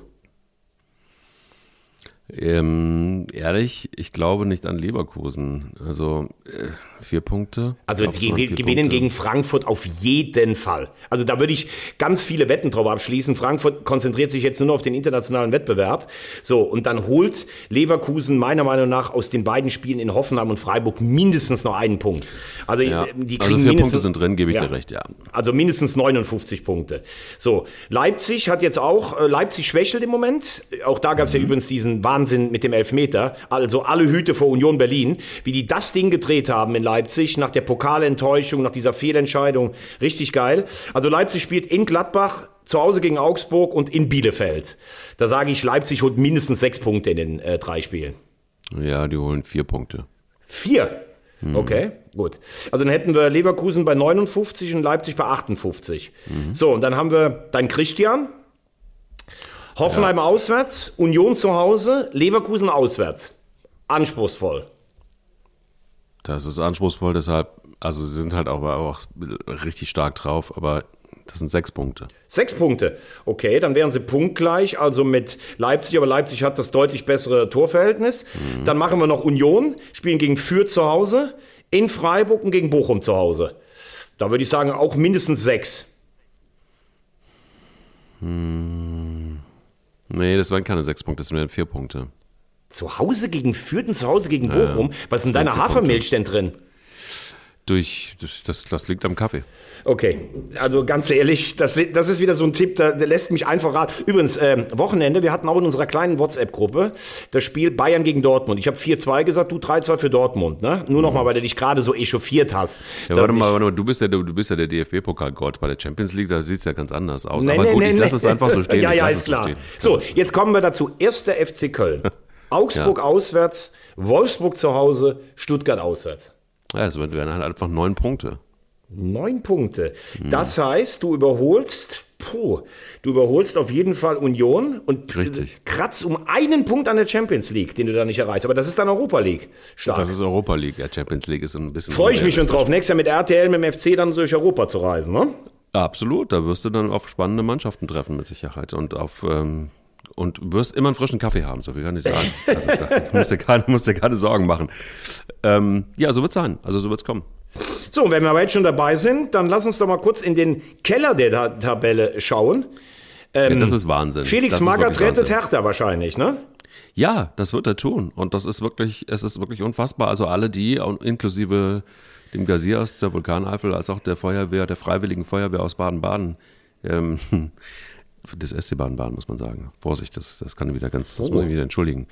Ähm, ehrlich, ich glaube nicht an Leverkusen. Also äh, vier Punkte. Also die gewinnen Punkte. gegen Frankfurt auf jeden Fall. Also da würde ich ganz viele Wetten drauf abschließen. Frankfurt konzentriert sich jetzt nur noch auf den internationalen Wettbewerb. So, und dann holt Leverkusen meiner Meinung nach aus den beiden Spielen in Hoffenheim und Freiburg mindestens noch einen Punkt. Also ja. die kriegen also vier Punkte sind drin, gebe ich ja. dir recht, ja. Also mindestens 59 Punkte. So, Leipzig hat jetzt auch, äh, Leipzig schwächelt im Moment. Auch da gab es mhm. ja übrigens diesen Wahnsinn mit dem Elfmeter. Also alle Hüte vor Union Berlin. Wie die das Ding gedreht haben in Leipzig nach der Pokalenttäuschung, nach dieser Fehlentscheidung. Richtig geil. Also Leipzig spielt in Gladbach, zu Hause gegen Augsburg und in Bielefeld. Da sage ich, Leipzig holt mindestens sechs Punkte in den äh, drei Spielen. Ja, die holen vier Punkte. Vier? Mhm. Okay, gut. Also dann hätten wir Leverkusen bei 59 und Leipzig bei 58. Mhm. So, und dann haben wir dein Christian. Hoffenheim ja. auswärts, Union zu Hause, Leverkusen auswärts. Anspruchsvoll. Das ist anspruchsvoll, deshalb Also sie sind halt auch, auch richtig stark drauf, aber das sind sechs Punkte. Sechs Punkte. Okay, dann wären sie punktgleich, also mit Leipzig, aber Leipzig hat das deutlich bessere Torverhältnis. Mhm. Dann machen wir noch Union, spielen gegen Fürth zu Hause, in Freiburg und gegen Bochum zu Hause. Da würde ich sagen, auch mindestens sechs. Hm. Nee, das waren keine sechs Punkte, das wären vier Punkte. Zu Hause gegen Fürth und zu Hause gegen Bochum? Ja, Was ist in deiner Hafermilch denn drin? Durch, das, das liegt am Kaffee. Okay, also ganz ehrlich, das, das ist wieder so ein Tipp, der, der lässt mich einfach raten. Übrigens, äh, Wochenende, wir hatten auch in unserer kleinen WhatsApp-Gruppe das Spiel Bayern gegen Dortmund. Ich habe 4-2 gesagt, du 3-2 für Dortmund. Ne? Nur mhm. nochmal, weil du dich gerade so echauffiert hast. Ja, warte mal, warte mal, du bist ja, du bist ja der DFB-Pokalgott. Bei der Champions League, da sieht es ja ganz anders aus. Nee, Aber nee, gut, nee, ich lasse es einfach so stehen. ja, ja, ist klar. So, jetzt kommen wir dazu. Erster FC Köln. Augsburg ja. auswärts, Wolfsburg zu Hause, Stuttgart auswärts. Ja, es werden halt einfach neun Punkte. Neun Punkte. Hm. Das heißt, du überholst, puh, du überholst auf jeden Fall Union und Richtig. kratzt um einen Punkt an der Champions League, den du da nicht erreichst. Aber das ist dann Europa League. Stark. Das ist Europa League. Ja, Champions League ist ein bisschen. Freue ich mich schon drauf, nächstes Jahr mit RTL, mit dem FC dann durch Europa zu reisen, ne? Absolut, da wirst du dann auf spannende Mannschaften treffen mit Sicherheit und auf ähm, und wirst immer einen frischen Kaffee haben, so viel kann ich sagen. Also, da musst du keine, musst dir keine Sorgen machen. Ähm, ja, so wird es sein. Also so wird es kommen. So, wenn wir aber jetzt schon dabei sind, dann lass uns doch mal kurz in den Keller der Tabelle schauen. Ähm, ja, das ist Wahnsinn. Felix Magath rettet Hertha wahrscheinlich, ne? Ja, das wird er tun. Und das ist wirklich, es ist wirklich unfassbar. Also alle die, inklusive dem Gazier aus der Vulkaneifel, als auch der Feuerwehr, der Freiwilligen Feuerwehr aus Baden-Baden, ähm, des SC Baden-Baden, muss man sagen. Vorsicht, das, das kann wieder ganz, das muss ich wieder entschuldigen.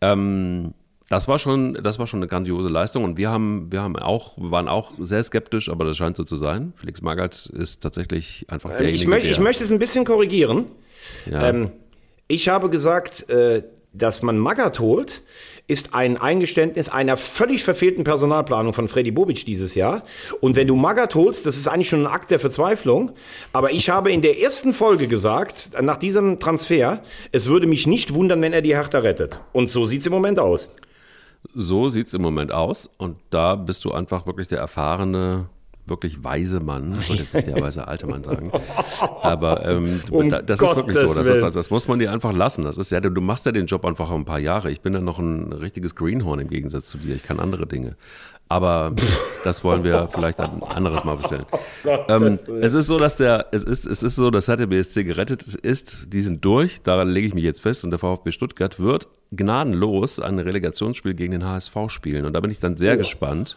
Ähm, das war schon, das war schon eine grandiose Leistung und wir haben, wir haben auch, waren auch sehr skeptisch, aber das scheint so zu sein. Felix Magath ist tatsächlich einfach ähm, derjenige, ich, möcht, ich möchte es ein bisschen korrigieren. Ja. Ähm, ich habe gesagt, äh, dass man Magath holt, ist ein Eingeständnis einer völlig verfehlten Personalplanung von Freddy Bobic dieses Jahr. Und wenn du Magath holst, das ist eigentlich schon ein Akt der Verzweiflung. Aber ich habe in der ersten Folge gesagt, nach diesem Transfer, es würde mich nicht wundern, wenn er die Hertha rettet. Und so sieht es im Moment aus. So sieht es im Moment aus. Und da bist du einfach wirklich der erfahrene wirklich weise Mann, ich wollte jetzt nicht der weise alte Mann sagen, aber ähm, um das Gottes ist wirklich so, das, ist, das, muss man dir einfach lassen. Das ist ja, du machst ja den Job einfach ein paar Jahre. Ich bin ja noch ein richtiges Greenhorn im Gegensatz zu dir. Ich kann andere Dinge. Aber das wollen wir vielleicht ein anderes Mal bestellen. Oh ähm, es ist so, dass der, es ist, es ist so, dass HTBSC gerettet ist. Die sind durch. Daran lege ich mich jetzt fest. Und der VfB Stuttgart wird gnadenlos ein Relegationsspiel gegen den HSV spielen. Und da bin ich dann sehr oh. gespannt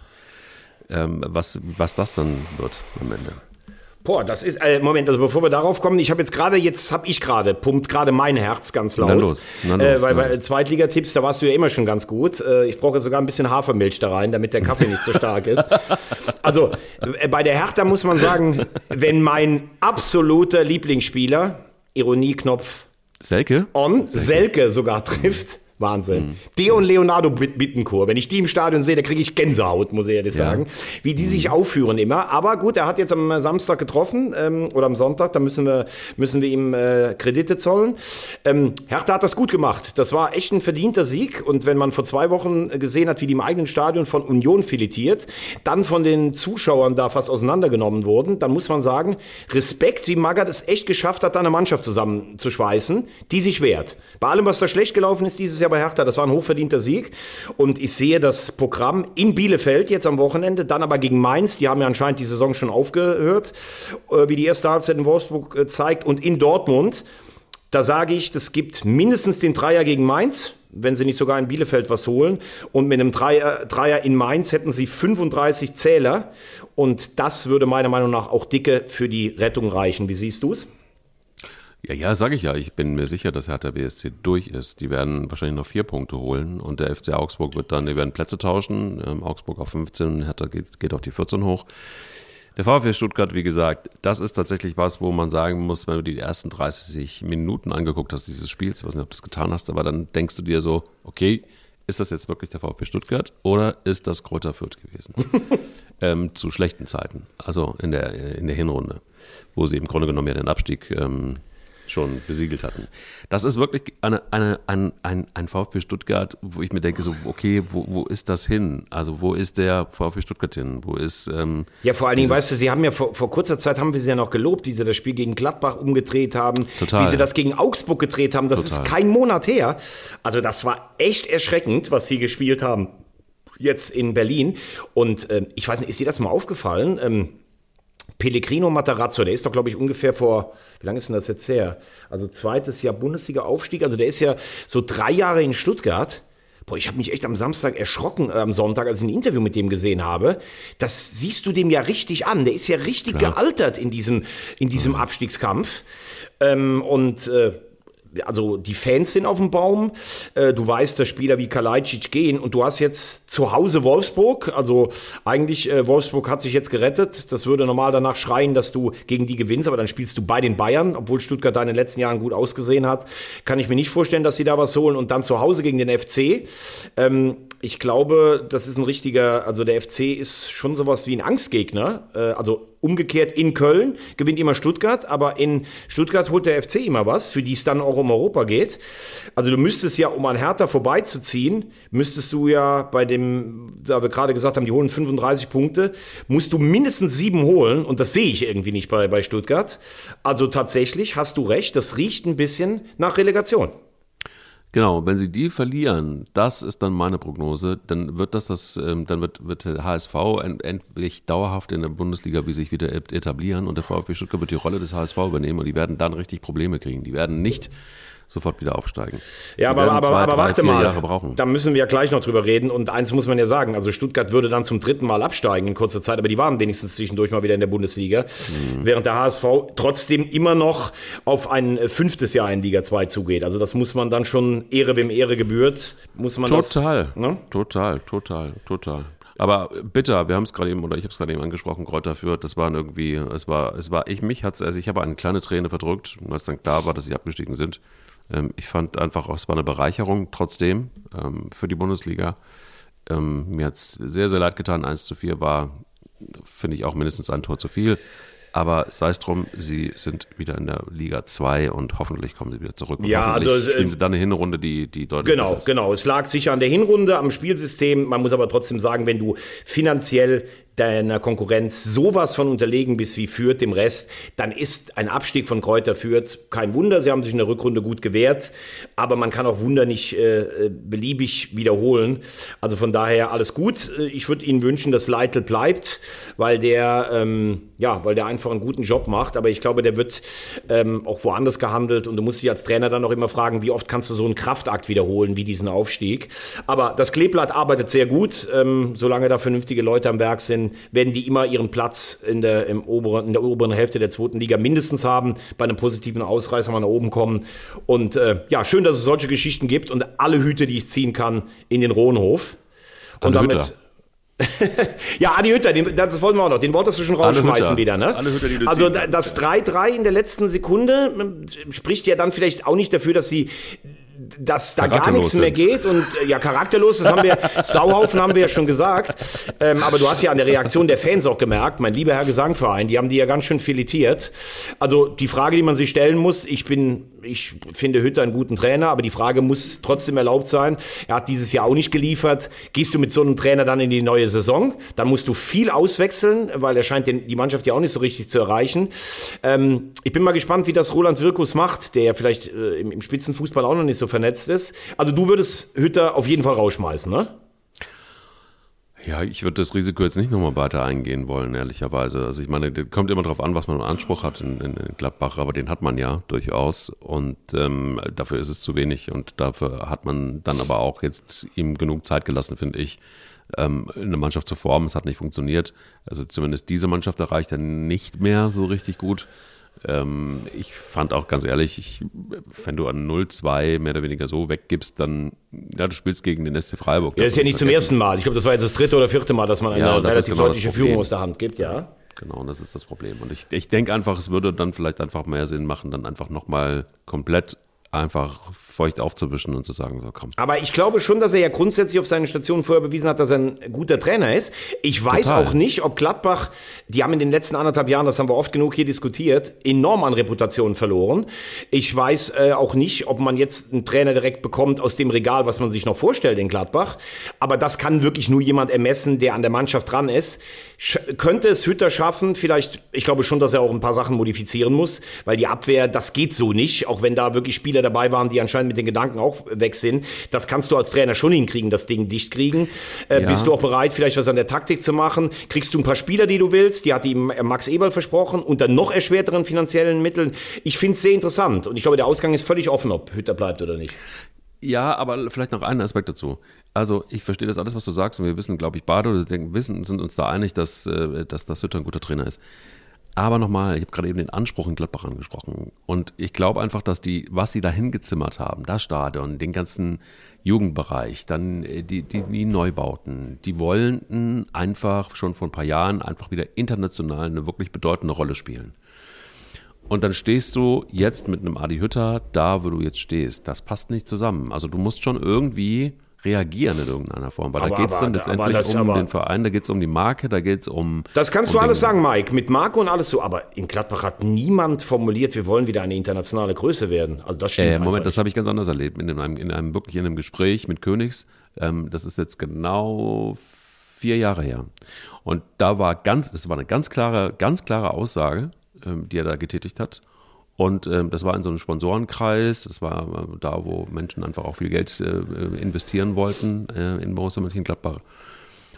ähm, was, was das dann wird am Ende. Boah, das ist, äh, Moment, also bevor wir darauf kommen, ich habe jetzt gerade, jetzt habe ich gerade, pumpt gerade mein Herz ganz laut. Na los, na los, äh, weil bei Zweitligatipps, da warst du ja immer schon ganz gut. Äh, ich brauche sogar ein bisschen Hafermilch da rein, damit der Kaffee nicht so stark ist. Also, äh, bei der Hertha muss man sagen, wenn mein absoluter Lieblingsspieler, Ironieknopf Selke? On, Selke, Selke sogar trifft, Wahnsinn. Mhm. Der und Leonardo Bittencourt, wenn ich die im Stadion sehe, da kriege ich Gänsehaut, muss ich ehrlich ja. sagen. Wie die sich mhm. aufführen immer. Aber gut, er hat jetzt am Samstag getroffen ähm, oder am Sonntag, da müssen wir, müssen wir ihm äh, Kredite zollen. Ähm, Hertha hat das gut gemacht. Das war echt ein verdienter Sieg. Und wenn man vor zwei Wochen gesehen hat, wie die im eigenen Stadion von Union filetiert, dann von den Zuschauern da fast auseinandergenommen wurden, dann muss man sagen, Respekt, wie Magath es echt geschafft hat, da eine Mannschaft zusammenzuschweißen, die sich wehrt. Bei allem, was da schlecht gelaufen ist dieses Jahr, bei Hertha. Das war ein hochverdienter Sieg. Und ich sehe das Programm in Bielefeld jetzt am Wochenende, dann aber gegen Mainz. Die haben ja anscheinend die Saison schon aufgehört, äh, wie die erste Halbzeit in Wolfsburg äh, zeigt. Und in Dortmund, da sage ich, das gibt mindestens den Dreier gegen Mainz wenn sie nicht sogar in Bielefeld was holen. Und mit einem Dreier, Dreier in Mainz hätten sie 35 Zähler. Und das würde meiner Meinung nach auch dicke für die Rettung reichen. Wie siehst du es? Ja, ja, sage ich ja. Ich bin mir sicher, dass Hertha BSC durch ist. Die werden wahrscheinlich noch vier Punkte holen und der FC Augsburg wird dann, die werden Plätze tauschen. Ähm, Augsburg auf 15, Hertha geht, geht auf die 14 hoch. Der VfB Stuttgart, wie gesagt, das ist tatsächlich was, wo man sagen muss, wenn du die ersten 30 Minuten angeguckt hast dieses Spiels, ich weiß nicht, ob du das getan hast, aber dann denkst du dir so, okay, ist das jetzt wirklich der VfB Stuttgart oder ist das Kräuter Fürth gewesen? ähm, zu schlechten Zeiten, also in der, in der Hinrunde, wo sie im Grunde genommen ja den Abstieg ähm, schon besiegelt hatten. Das ist wirklich eine, eine, ein, ein, ein VfB Stuttgart, wo ich mir denke, so, okay, wo, wo ist das hin? Also wo ist der VfB Stuttgart hin? Wo ist ähm, Ja, vor allen Dingen, weißt du, sie haben ja vor, vor kurzer Zeit haben wir sie ja noch gelobt, wie sie das Spiel gegen Gladbach umgedreht haben, Total. wie sie das gegen Augsburg gedreht haben. Das Total. ist kein Monat her. Also das war echt erschreckend, was sie gespielt haben jetzt in Berlin. Und ähm, ich weiß nicht, ist dir das mal aufgefallen? Ähm, Pellegrino Matarazzo, der ist doch, glaube ich, ungefähr vor, wie lange ist denn das jetzt her? Also zweites Jahr Bundesliga-Aufstieg. Also der ist ja so drei Jahre in Stuttgart. Boah, ich habe mich echt am Samstag erschrocken, äh, am Sonntag, als ich ein Interview mit dem gesehen habe. Das siehst du dem ja richtig an. Der ist ja richtig gealtert in diesem, in diesem Abstiegskampf. Ähm, und äh, also die Fans sind auf dem Baum. Äh, du weißt, dass Spieler wie Kalajdzic gehen und du hast jetzt zu Hause Wolfsburg. Also eigentlich äh, Wolfsburg hat sich jetzt gerettet. Das würde normal danach schreien, dass du gegen die gewinnst, aber dann spielst du bei den Bayern, obwohl Stuttgart da in den letzten Jahren gut ausgesehen hat. Kann ich mir nicht vorstellen, dass sie da was holen und dann zu Hause gegen den FC. Ähm, ich glaube, das ist ein richtiger, also der FC ist schon sowas wie ein Angstgegner. Äh, also umgekehrt in Köln gewinnt immer Stuttgart, aber in Stuttgart holt der FC immer was, für die es dann auch um Europa geht. Also du müsstest ja, um an Hertha vorbeizuziehen, müsstest du ja bei dem, da wir gerade gesagt haben, die holen 35 Punkte, musst du mindestens sieben holen und das sehe ich irgendwie nicht bei, bei Stuttgart. Also tatsächlich hast du recht, das riecht ein bisschen nach Relegation. Genau, wenn sie die verlieren, das ist dann meine Prognose, dann wird das das, ähm, dann wird, wird HSV end, endlich dauerhaft in der Bundesliga wie sich wieder etablieren und der VfB Stuttgart wird die Rolle des HSV übernehmen und die werden dann richtig Probleme kriegen. Die werden nicht sofort wieder aufsteigen. Ja, aber, aber, zwei, aber drei, warte mal, da müssen wir ja gleich noch drüber reden. Und eins muss man ja sagen, also Stuttgart würde dann zum dritten Mal absteigen in kurzer Zeit, aber die waren wenigstens zwischendurch mal wieder in der Bundesliga, Mhm. während der HSV trotzdem immer noch auf ein äh, fünftes Jahr in Liga 2 zugeht. Also das muss man dann schon, Ehre wem Ehre gebührt, muss man Total, das... Ne? total, total, total. Aber bitter, wir haben es gerade eben, oder ich habe es gerade eben angesprochen, Kräuter Fürth, das waren irgendwie, es war, es war, ich, mich hat's, also ich habe eine kleine Träne verdrückt, als dann klar war, dass sie abgestiegen sind. Ähm, ich fand einfach, es war eine Bereicherung trotzdem ähm, für die Bundesliga. Ähm, mir hat es sehr, sehr leid getan, 1 zu 4 war, finde ich, auch mindestens ein Tor zu viel. Aber sei es drum, sie sind wieder in der Liga 2 und hoffentlich kommen sie wieder zurück. Und Ja, also, äh, spielen sie dann eine Hinrunde, die, die deutlich Genau, ist. genau. Es lag sicher an der Hinrunde, am Spielsystem. Man muss aber trotzdem sagen, wenn du finanziell deiner Konkurrenz sowas von unterlegen bist wie Fürth dem Rest, dann ist ein Abstieg von Kräuter Fürth kein Wunder. Sie haben sich in der Rückrunde gut gewehrt, aber man kann auch Wunder nicht äh, beliebig wiederholen. Also von daher alles gut. Äh, Ich würde Ihnen wünschen, dass Leitl bleibt, weil der, ähm, ja, weil der einfach einen guten Job macht. Aber ich glaube, der wird ähm, auch woanders gehandelt und du musst dich als Trainer dann auch immer fragen, wie oft kannst du so einen Kraftakt wiederholen wie diesen Aufstieg. Aber das Kleeblatt arbeitet sehr gut. Ähm, solange da vernünftige Leute am Werk sind, werden die immer ihren Platz in der, im oberen, in der oberen Hälfte der zweiten Liga mindestens haben, bei einem positiven Ausreißer mal nach oben kommen. Und äh, ja, schön, dass es solche Geschichten gibt und alle Hüte, die ich ziehen kann, in den Rohenhof. Und Alle damit. Ja, Adi Hütter, den, das wollten wir auch noch. Den wolltest du schon rausschmeißen wieder, ne? Alle Hütter, die du also das 3-3 in der letzten Sekunde ähm, spricht ja dann vielleicht auch nicht dafür, dass sie dass da gar nichts mehr geht und äh, ja, charakterlos, das haben wir, Sauhaufen haben wir ja schon gesagt. Ähm, aber du hast ja an der Reaktion der Fans auch gemerkt, mein lieber Herr Gesangverein, die haben die ja ganz schön filetiert. Also die Frage, die man sich stellen muss, ich bin, ich finde Hütter einen guten Trainer, aber die Frage muss trotzdem erlaubt sein. Er hat dieses Jahr auch nicht geliefert. Gehst du mit so einem Trainer dann in die neue Saison? Dann musst du viel auswechseln, weil er scheint den, die Mannschaft ja auch nicht so richtig zu erreichen. Ähm, ich bin mal gespannt, wie das Roland Wirkus macht, der ja vielleicht äh, im, im Spitzenfußball auch noch nicht so vernetzt ist. Also du würdest Hütter auf jeden Fall rausschmeißen, ne? Ja, ich würde das Risiko jetzt nicht nochmal weiter eingehen wollen, ehrlicherweise. Also ich meine, kommt immer darauf an, was man im Anspruch hat in, in Gladbach, aber den hat man ja durchaus und ähm, dafür ist es zu wenig und dafür hat man dann aber auch jetzt ihm genug Zeit gelassen, finde ich, ähm, eine Mannschaft zu formen. Es hat nicht funktioniert. Also zumindest diese Mannschaft erreicht er nicht mehr so richtig gut. Ähm, ich fand auch ganz ehrlich, ich, wenn du an 0-2 mehr oder weniger so weggibst, dann, ja, du spielst gegen den SC Freiburg. Ja, ist ja nicht zum vergessen. ersten Mal. Ich glaube, das war jetzt das dritte oder vierte Mal, dass man eine Ja, das relativ genau das deutliche. Führung aus der Hand gibt, ja. Genau, und das ist das Problem. Und ich, ich denke einfach, es würde dann vielleicht einfach mehr Sinn machen, dann einfach nochmal komplett einfach feucht aufzuwischen und zu sagen, so komm. Aber ich glaube schon, dass er ja grundsätzlich auf seinen Stationen vorher bewiesen hat, dass er ein guter Trainer ist. Ich weiß Total. auch nicht, ob Gladbach, die haben in den letzten anderthalb Jahren, das haben wir oft genug hier diskutiert, enorm an Reputation verloren. Ich weiß äh, auch nicht, ob man jetzt einen Trainer direkt bekommt aus dem Regal, was man sich noch vorstellt in Gladbach. Aber das kann wirklich nur jemand ermessen, der an der Mannschaft dran ist. Sch könnte es Hütter schaffen? Vielleicht, ich glaube schon, dass er auch ein paar Sachen modifizieren muss, weil die Abwehr, das geht so nicht, auch wenn da wirklich Spieler dabei waren, die anscheinend mit den Gedanken auch weg sind. Das kannst du als Trainer schon hinkriegen, das Ding dicht kriegen. Äh, Ja. Bist du auch bereit, vielleicht was an der Taktik zu machen? Kriegst du ein paar Spieler, die du willst? Die hat ihm äh, Max Eberl versprochen, unter noch erschwerteren finanziellen Mitteln. Ich finde es sehr interessant und ich glaube, der Ausgang ist völlig offen, ob Hütter bleibt oder nicht. Ja, aber vielleicht noch einen Aspekt dazu. Also ich verstehe das alles, was du sagst, und wir wissen, glaube ich, beide oder denken, wissen, sind uns da einig, dass, äh, dass das Hütter ein guter Trainer ist. Aber nochmal, ich habe gerade eben den Anspruch in Gladbach angesprochen. Und ich glaube einfach, dass die, was sie da hingezimmert haben, das Stadion, den ganzen Jugendbereich, dann äh, die, die, die Neubauten, die wollten einfach schon vor ein paar Jahren einfach wieder international eine wirklich bedeutende Rolle spielen. Und dann stehst du jetzt mit einem Adi Hütter da, wo du jetzt stehst. Das passt nicht zusammen. Also du musst schon irgendwie reagieren in irgendeiner Form. Weil Aber- da geht es dann letztendlich das- um aber- den Verein, da geht es um die Marke, da geht es um. Das kannst um du alles sagen, Mike, mit Marco und alles so. Aber in Gladbach hat niemand formuliert, wir wollen wieder eine internationale Größe werden. Also das stimmt. Äh, Moment, das habe ich ganz anders erlebt. In einem, in einem wirklich in einem Gespräch mit Königs. Ähm, das ist jetzt genau vier Jahre her. Und da war ganz, das war eine ganz klare, ganz klare Aussage, ähm, die er da getätigt hat. Und ähm, das war in so einem Sponsorenkreis, das war äh, da, wo Menschen einfach auch viel Geld äh, investieren wollten äh, in Borussia Mönchengladbach.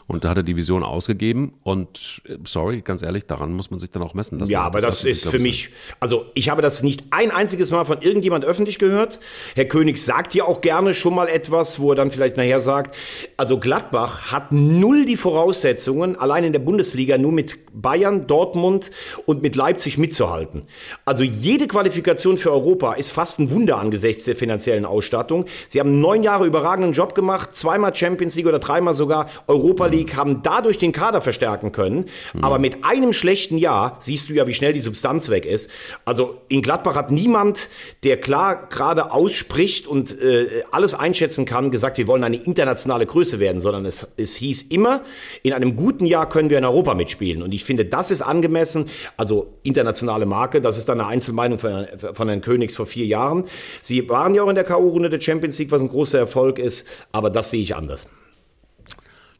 Und da hat er die Vision ausgegeben und sorry, ganz ehrlich, daran muss man sich dann auch messen. lassen. Ja, aber das sich, ist für ich, mich, also ich habe das nicht ein einziges Mal von irgendjemand öffentlich gehört. Herr König sagt ja auch gerne schon mal etwas, wo er dann vielleicht nachher sagt, also Gladbach hat null die Voraussetzungen, allein in der Bundesliga nur mit Bayern, Dortmund und mit Leipzig mitzuhalten. Also jede Qualifikation für Europa ist fast ein Wunder angesichts der finanziellen Ausstattung. Sie haben neun Jahre überragenden Job gemacht, zweimal Champions League oder dreimal sogar Europa League, haben dadurch den Kader verstärken können. Aber mit einem schlechten Jahr siehst du ja, wie schnell die Substanz weg ist. Also in Gladbach hat niemand, der klar gerade ausspricht und äh, alles einschätzen kann, gesagt, wir wollen eine internationale Größe werden, sondern es, es hieß immer, in einem guten Jahr können wir in Europa mitspielen. Und ich finde, das ist angemessen. Also internationale Marke, das ist dann eine Einzelmeinung von, von Herrn Königs vor vier Jahren. Sie waren ja auch in der K.O.-Runde der Champions League, was ein großer Erfolg ist, aber das sehe ich anders.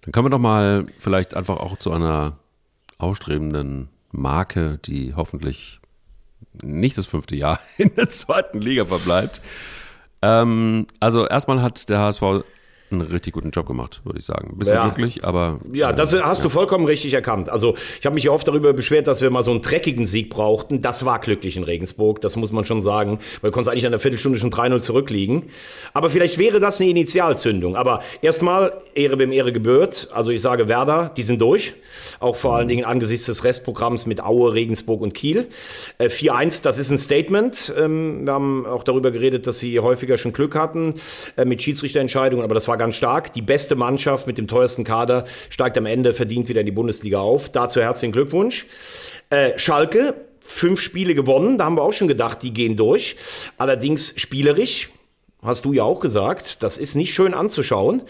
Dann kommen wir doch mal vielleicht einfach auch zu einer ausstrebenden Marke, die hoffentlich nicht das fünfte Jahr in der zweiten Liga verbleibt. Ähm, also erstmal hat der HSV einen richtig guten Job gemacht, würde ich sagen. Ein bisschen Ja. glücklich, aber Ja, das hast du vollkommen richtig erkannt. Also ich habe mich ja oft darüber beschwert, dass wir mal so einen dreckigen Sieg brauchten. Das war glücklich in Regensburg, das muss man schon sagen, weil du konntest eigentlich an der Viertelstunde schon 3-0 zurückliegen. Aber vielleicht wäre das eine Initialzündung. Aber erstmal Ehre wem Ehre gebührt. Also ich sage Werder, die sind durch. Auch vor allen Dingen angesichts des Restprogramms mit Aue, Regensburg und Kiel. Äh, 4-1, das ist ein Statement. Ähm, wir haben auch darüber geredet, dass sie häufiger schon Glück hatten äh, mit Schiedsrichterentscheidungen, aber das war ganz stark. Die beste Mannschaft mit dem teuersten Kader steigt am Ende verdient wieder in die Bundesliga auf. Dazu herzlichen Glückwunsch. Äh, Schalke, fünf Spiele gewonnen. Da haben wir auch schon gedacht, die gehen durch. Allerdings spielerisch. Hast du ja auch gesagt, das ist nicht schön anzuschauen.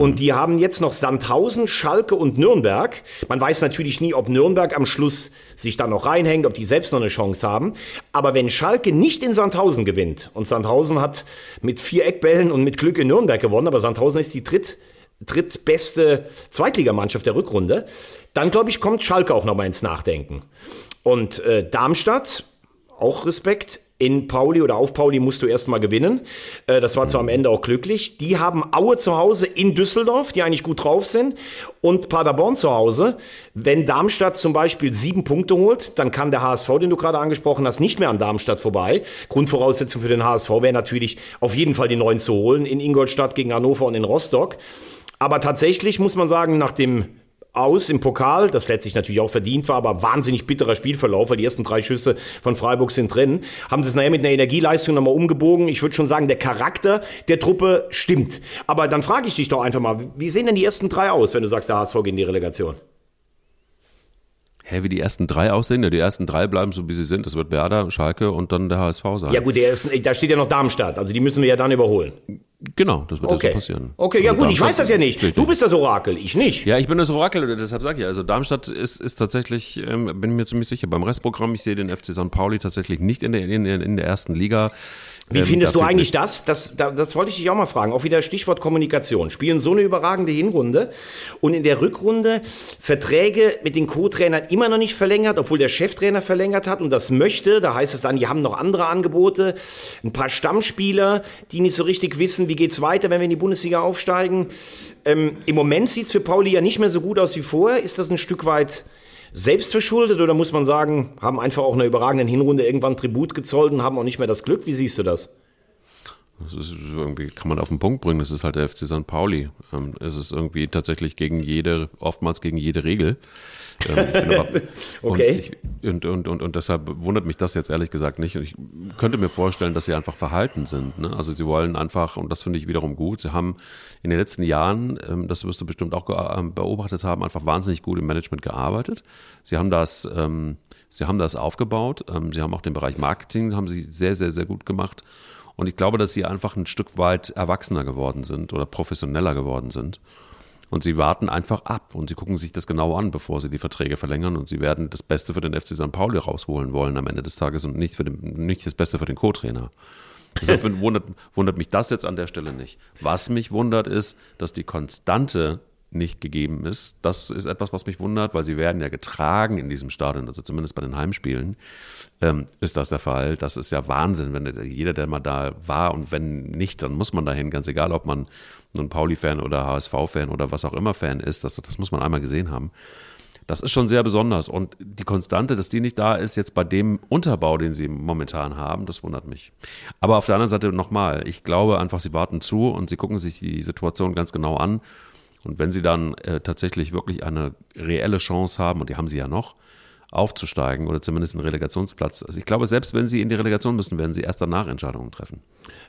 Und die haben jetzt noch Sandhausen, Schalke und Nürnberg. Man weiß natürlich nie, ob Nürnberg am Schluss sich dann noch reinhängt, ob die selbst noch eine Chance haben. Aber wenn Schalke nicht in Sandhausen gewinnt, und Sandhausen hat mit vier Eckbällen und mit Glück in Nürnberg gewonnen, aber Sandhausen ist die dritt, drittbeste Zweitligamannschaft der Rückrunde, dann glaube ich, kommt Schalke auch nochmal ins Nachdenken. Und äh, Darmstadt, auch Respekt. In Pauli oder auf Pauli musst du erstmal gewinnen. Äh, das war zwar am Ende auch glücklich. Die haben Aue zu Hause in Düsseldorf, die eigentlich gut drauf sind, und Paderborn zu Hause. Wenn Darmstadt zum Beispiel sieben Punkte holt, dann kann der HSV, den du gerade angesprochen hast, nicht mehr an Darmstadt vorbei. Grundvoraussetzung für den HSV wäre natürlich auf jeden Fall die neun zu holen in Ingolstadt gegen Hannover und in Rostock. Aber tatsächlich muss man sagen, nach dem aus im Pokal, das letztlich natürlich auch verdient war, aber wahnsinnig bitterer Spielverlauf, weil die ersten drei Schüsse von Freiburg sind drin, haben sie es nachher mit einer Energieleistung nochmal umgebogen. Ich würde schon sagen, der Charakter der Truppe stimmt. Aber dann frage ich dich doch einfach mal, wie sehen denn die ersten drei aus, wenn du sagst, der HSV geht in die Relegation? Hä, wie die ersten drei aussehen? Ja, die ersten drei bleiben so, wie sie sind. Das wird Werder, Schalke und dann der HSV sein. Ja gut, der ist, da steht ja noch Darmstadt, also die müssen wir ja dann überholen. Genau, das wird Okay. ja so passieren. Okay, ja Also gut, ich weiß Darmstadt- das ja nicht. Richtig. Du bist das Orakel, ich nicht. Ja, ich bin das Orakel, deshalb sage ich, also Darmstadt ist, ist tatsächlich, ähm, bin mir ziemlich sicher, beim Restprogramm, ich sehe den FC St. Pauli tatsächlich nicht in der, in, in der ersten Liga. Wie Ähm, findest du eigentlich das? Das, das? das wollte ich dich auch mal fragen. Auch wieder Stichwort Kommunikation. Spielen so eine überragende Hinrunde und in der Rückrunde Verträge mit den Co-Trainern immer noch nicht verlängert, obwohl der Cheftrainer verlängert hat und das möchte. Da heißt es dann, die haben noch andere Angebote. Ein paar Stammspieler, die nicht so richtig wissen, wie geht's weiter, wenn wir in die Bundesliga aufsteigen. Ähm, Im Moment sieht's für Pauli ja nicht mehr so gut aus wie vorher. Ist das ein Stück weit selbstverschuldet oder muss man sagen, haben einfach auch in einer überragenden Hinrunde irgendwann Tribut gezollt und haben auch nicht mehr das Glück? Wie siehst du das? Das ist irgendwie, kann man auf den Punkt bringen, das ist halt der FC St. Pauli. Ähm, es ist irgendwie tatsächlich gegen jede, oftmals gegen jede Regel. Ähm, Okay. Und, ich, und, und, und, und deshalb wundert mich das jetzt ehrlich gesagt nicht. Und ich könnte mir vorstellen, dass sie einfach verhalten sind. Ne? Also sie wollen einfach, und das finde ich wiederum gut, sie haben in den letzten Jahren, ähm, das wirst du bestimmt auch ähm, beobachtet haben, einfach wahnsinnig gut im Management gearbeitet. Sie haben das, ähm, sie haben das aufgebaut. Ähm, sie haben auch den Bereich Marketing, haben sie sehr, sehr, sehr gut gemacht. Und ich glaube, dass sie einfach ein Stück weit erwachsener geworden sind oder professioneller geworden sind. Und sie warten einfach ab und sie gucken sich das genau an, bevor sie die Verträge verlängern. Und sie werden das Beste für den FC St. Pauli rausholen wollen am Ende des Tages und nicht, für den, nicht das Beste für den Co-Trainer. Deshalb wundert, wundert mich das jetzt an der Stelle nicht. Was mich wundert, ist, dass die Konstante nicht gegeben ist. Das ist etwas, was mich wundert, weil sie werden ja getragen in diesem Stadion, also zumindest bei den Heimspielen, ähm, ist das der Fall. Das ist ja Wahnsinn, wenn der- jeder, der mal da war und wenn nicht, dann muss man dahin, ganz egal, ob man nun Pauli-Fan oder HSV-Fan oder was auch immer Fan ist, das, das muss man einmal gesehen haben. Das ist schon sehr besonders. Und die Konstante, dass die nicht da ist, jetzt bei dem Unterbau, den sie momentan haben, das wundert mich. Aber auf der anderen Seite nochmal, ich glaube einfach, sie warten zu und sie gucken sich die Situation ganz genau an. Und wenn sie dann äh, tatsächlich wirklich eine reelle Chance haben, und die haben sie ja noch, aufzusteigen oder zumindest einen Relegationsplatz. Also ich glaube, selbst wenn sie in die Relegation müssen, werden sie erst danach Entscheidungen treffen.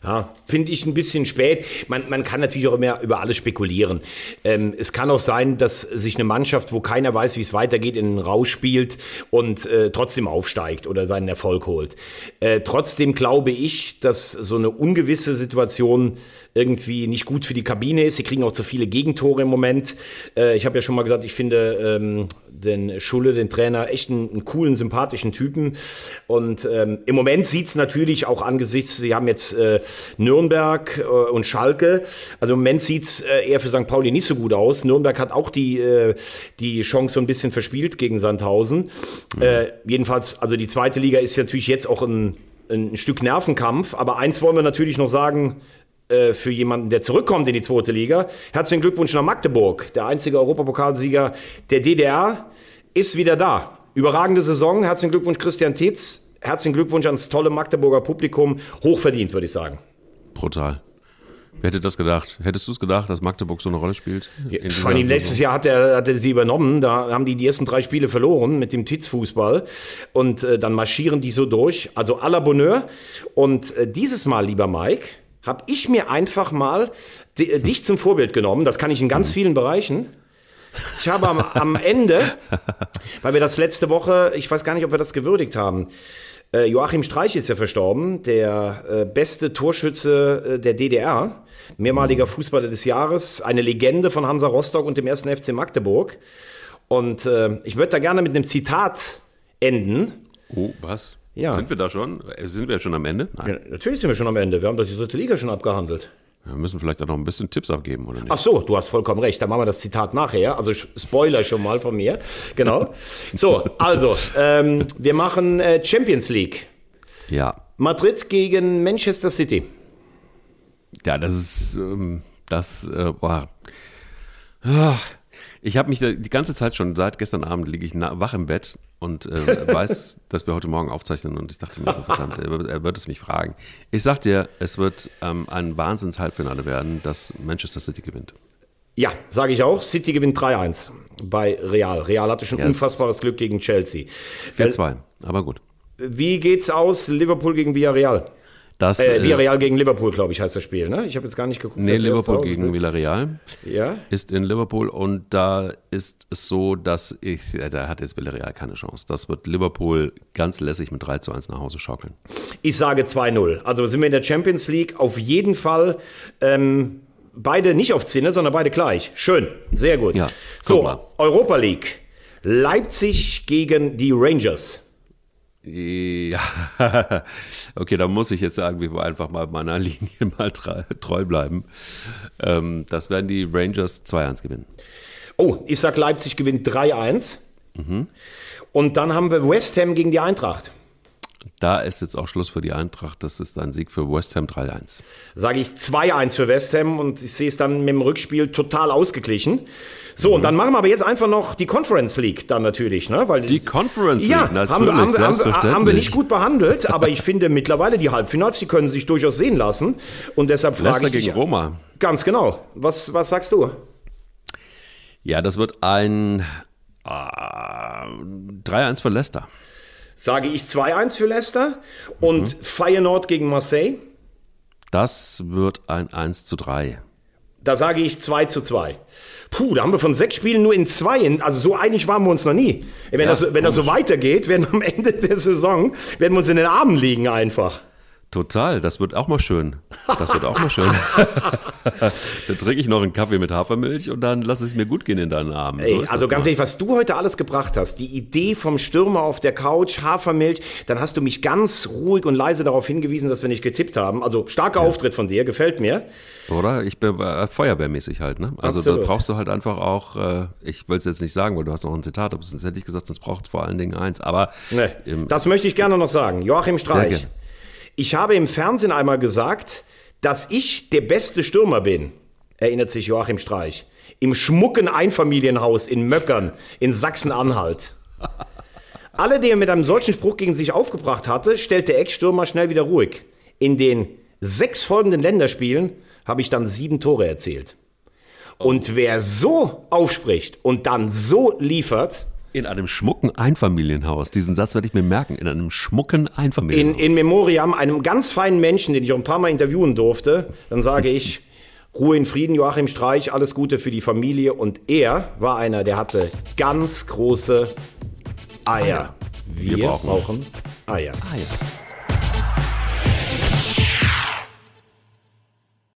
Ja, finde ich ein bisschen spät. Man, man kann natürlich auch immer über alles spekulieren. Ähm, es kann auch sein, dass sich eine Mannschaft, wo keiner weiß, wie es weitergeht, in den Rausch spielt und äh, trotzdem aufsteigt oder seinen Erfolg holt. Äh, trotzdem glaube ich, dass so eine ungewisse Situation irgendwie nicht gut für die Kabine ist. Sie kriegen auch zu viele Gegentore im Moment. Äh, ich habe ja schon mal gesagt, ich finde ähm, den Schulle, den Trainer, echt einen, einen coolen, sympathischen Typen. Und ähm, im Moment sieht's natürlich auch angesichts, sie haben jetzt äh, Nürnberg äh, und Schalke. Also im Moment sieht's äh, eher für St. Pauli nicht so gut aus. Nürnberg hat auch die, äh, die Chance so ein bisschen verspielt gegen Sandhausen. Äh, jedenfalls, also die zweite Liga ist natürlich jetzt auch ein, ein Stück Nervenkampf. Aber eins wollen wir natürlich noch sagen, äh, für jemanden, der zurückkommt in die zweite Liga. Herzlichen Glückwunsch nach Magdeburg. Der einzige Europapokalsieger der DDR ist wieder da. Überragende Saison. Herzlichen Glückwunsch Christian Tetz. Herzlichen Glückwunsch ans tolle Magdeburger Publikum. Hochverdient, würde ich sagen. Brutal. Wer hätte das gedacht? Hättest du es gedacht, dass Magdeburg so eine Rolle spielt? in dieser Vor allem letztes Jahr hat er, hat er sie übernommen. Da haben die die ersten drei Spiele verloren mit dem Titz-Fußball. Und äh, dann marschieren die so durch. Also à la Bonheur. Und äh, dieses Mal, lieber Mike, habe ich mir einfach mal di- dich zum Vorbild genommen. Das kann ich in ganz vielen Bereichen. Ich habe am, am Ende, weil wir das letzte Woche, ich weiß gar nicht, ob wir das gewürdigt haben, äh, Joachim Streich ist ja verstorben, der äh, beste Torschütze äh, der DDR, mehrmaliger Fußballer des Jahres, eine Legende von Hansa Rostock und dem ersten FC Magdeburg. Und äh, ich würde da gerne mit einem Zitat enden. Oh, was? Ja. Sind wir da schon? Äh, Sind wir jetzt schon am Ende? Nein. Ja, natürlich sind wir schon am Ende. Wir haben doch die dritte Liga schon abgehandelt. Wir müssen vielleicht auch noch ein bisschen Tipps abgeben, oder nicht? Ach so, du hast vollkommen recht. Dann machen wir das Zitat nachher. Also Spoiler schon mal von mir. Genau. So, also, ähm, wir machen äh, Champions League. Ja. Madrid gegen Manchester City. Ja, das ist, ähm, das, äh. Ah, Ich habe mich die ganze Zeit schon, seit gestern Abend liege ich wach im Bett und äh, weiß, dass wir heute Morgen aufzeichnen und ich dachte mir so, verdammt, er, wird- er wird es mich fragen. Ich sag dir, es wird ähm, ein Wahnsinns-Halbfinale werden, dass Manchester City gewinnt. Ja, sage ich auch. City gewinnt 3-1 bei Real. Real hatte schon Yes. unfassbares Glück gegen Chelsea. 4-2, aber gut. Wie geht's aus? Liverpool gegen Villarreal. Das Äh, ist, Villarreal gegen Liverpool, glaube ich, heißt das Spiel. Ne? Ich habe jetzt gar nicht geguckt. Nee, Liverpool gegen Villarreal Ja? ist in Liverpool und da ist es so, dass ich, da hat jetzt Villarreal keine Chance. Das wird Liverpool ganz lässig mit 3 zu 1 nach Hause schaukeln. Ich sage 2-0. Also sind wir in der Champions League auf jeden Fall ähm, beide nicht auf Zinne, sondern beide gleich. Schön, sehr gut. Ja, so, mal. Europa League. Leipzig gegen die Rangers. Ja, okay, da muss ich jetzt sagen, wir wollen einfach mal meiner Linie mal tre- treu bleiben. Ähm, das werden die Rangers 2-1 gewinnen. Oh, ich sag Leipzig gewinnt 3-1. Mhm. Und dann haben wir West Ham gegen die Eintracht. Da ist jetzt auch Schluss für die Eintracht. Das ist ein Sieg für West Ham 3-1. Sage ich 2-1 für West Ham und ich sehe es dann mit dem Rückspiel total ausgeglichen. So, Mhm. und dann machen wir aber jetzt einfach noch die Conference League dann natürlich, ne? Weil Die Conference ja, League, natürlich, haben, wir- haben, wir- haben, wir- haben wir selbstverständlich. nicht gut behandelt, aber ich finde mittlerweile die Halbfinals, die können sich durchaus sehen lassen. Und deshalb frage Leicester ich dich, gegen Roma. ganz genau, was, was sagst du? Ja, das wird ein äh, 3-1 für Leicester. Sage ich 2-1 für Leicester und Mhm. Feyenoord gegen Marseille. Das wird ein 1 zu 3. Da sage ich 2 zu 2. Puh, da haben wir von sechs Spielen nur in zwei. Also so einig waren wir uns noch nie. Wenn, Ja, das, wenn das so weitergeht, werden wir am Ende der Saison, werden wir uns in den Armen liegen einfach. Total, das wird auch mal schön. Das wird auch mal schön. dann trinke ich noch einen Kaffee mit Hafermilch und dann lasse es mir gut gehen in deinen Armen. So also ganz mal. ehrlich, was du heute alles gebracht hast, die Idee vom Stürmer auf der Couch, Hafermilch, dann hast du mich ganz ruhig und leise darauf hingewiesen, dass wir nicht getippt haben. Also starker Auftritt von dir, gefällt mir. Oder? Ich bin äh, feuerwehrmäßig halt, ne? Also Absolut. da brauchst du halt einfach auch, äh, ich will es jetzt nicht sagen, weil du hast noch ein Zitat, aber sonst hätte ich gesagt, sonst braucht vor allen Dingen eins. Aber Nee, ähm, das möchte ich gerne noch sagen. Joachim Streich. Ich habe im Fernsehen einmal gesagt, dass ich der beste Stürmer bin, erinnert sich Joachim Streich. Im schmucken Einfamilienhaus in Möckern in Sachsen-Anhalt. Alle, die er mit einem solchen Spruch gegen sich aufgebracht hatte, stellte der Ex-Stürmer schnell wieder ruhig. In den sechs folgenden Länderspielen habe ich dann sieben Tore erzielt. Und wer so aufspricht und dann so liefert, in einem schmucken Einfamilienhaus, diesen Satz werde ich mir merken, in einem schmucken in, Einfamilienhaus. in Memoriam, einem ganz feinen Menschen, den ich auch ein paar Mal interviewen durfte, dann sage ich, Ruhe in Frieden, Joachim Streich, alles Gute für die Familie. Und er war einer, der hatte ganz große Eier. Wir, Wir brauchen- brauchen Eier. ja.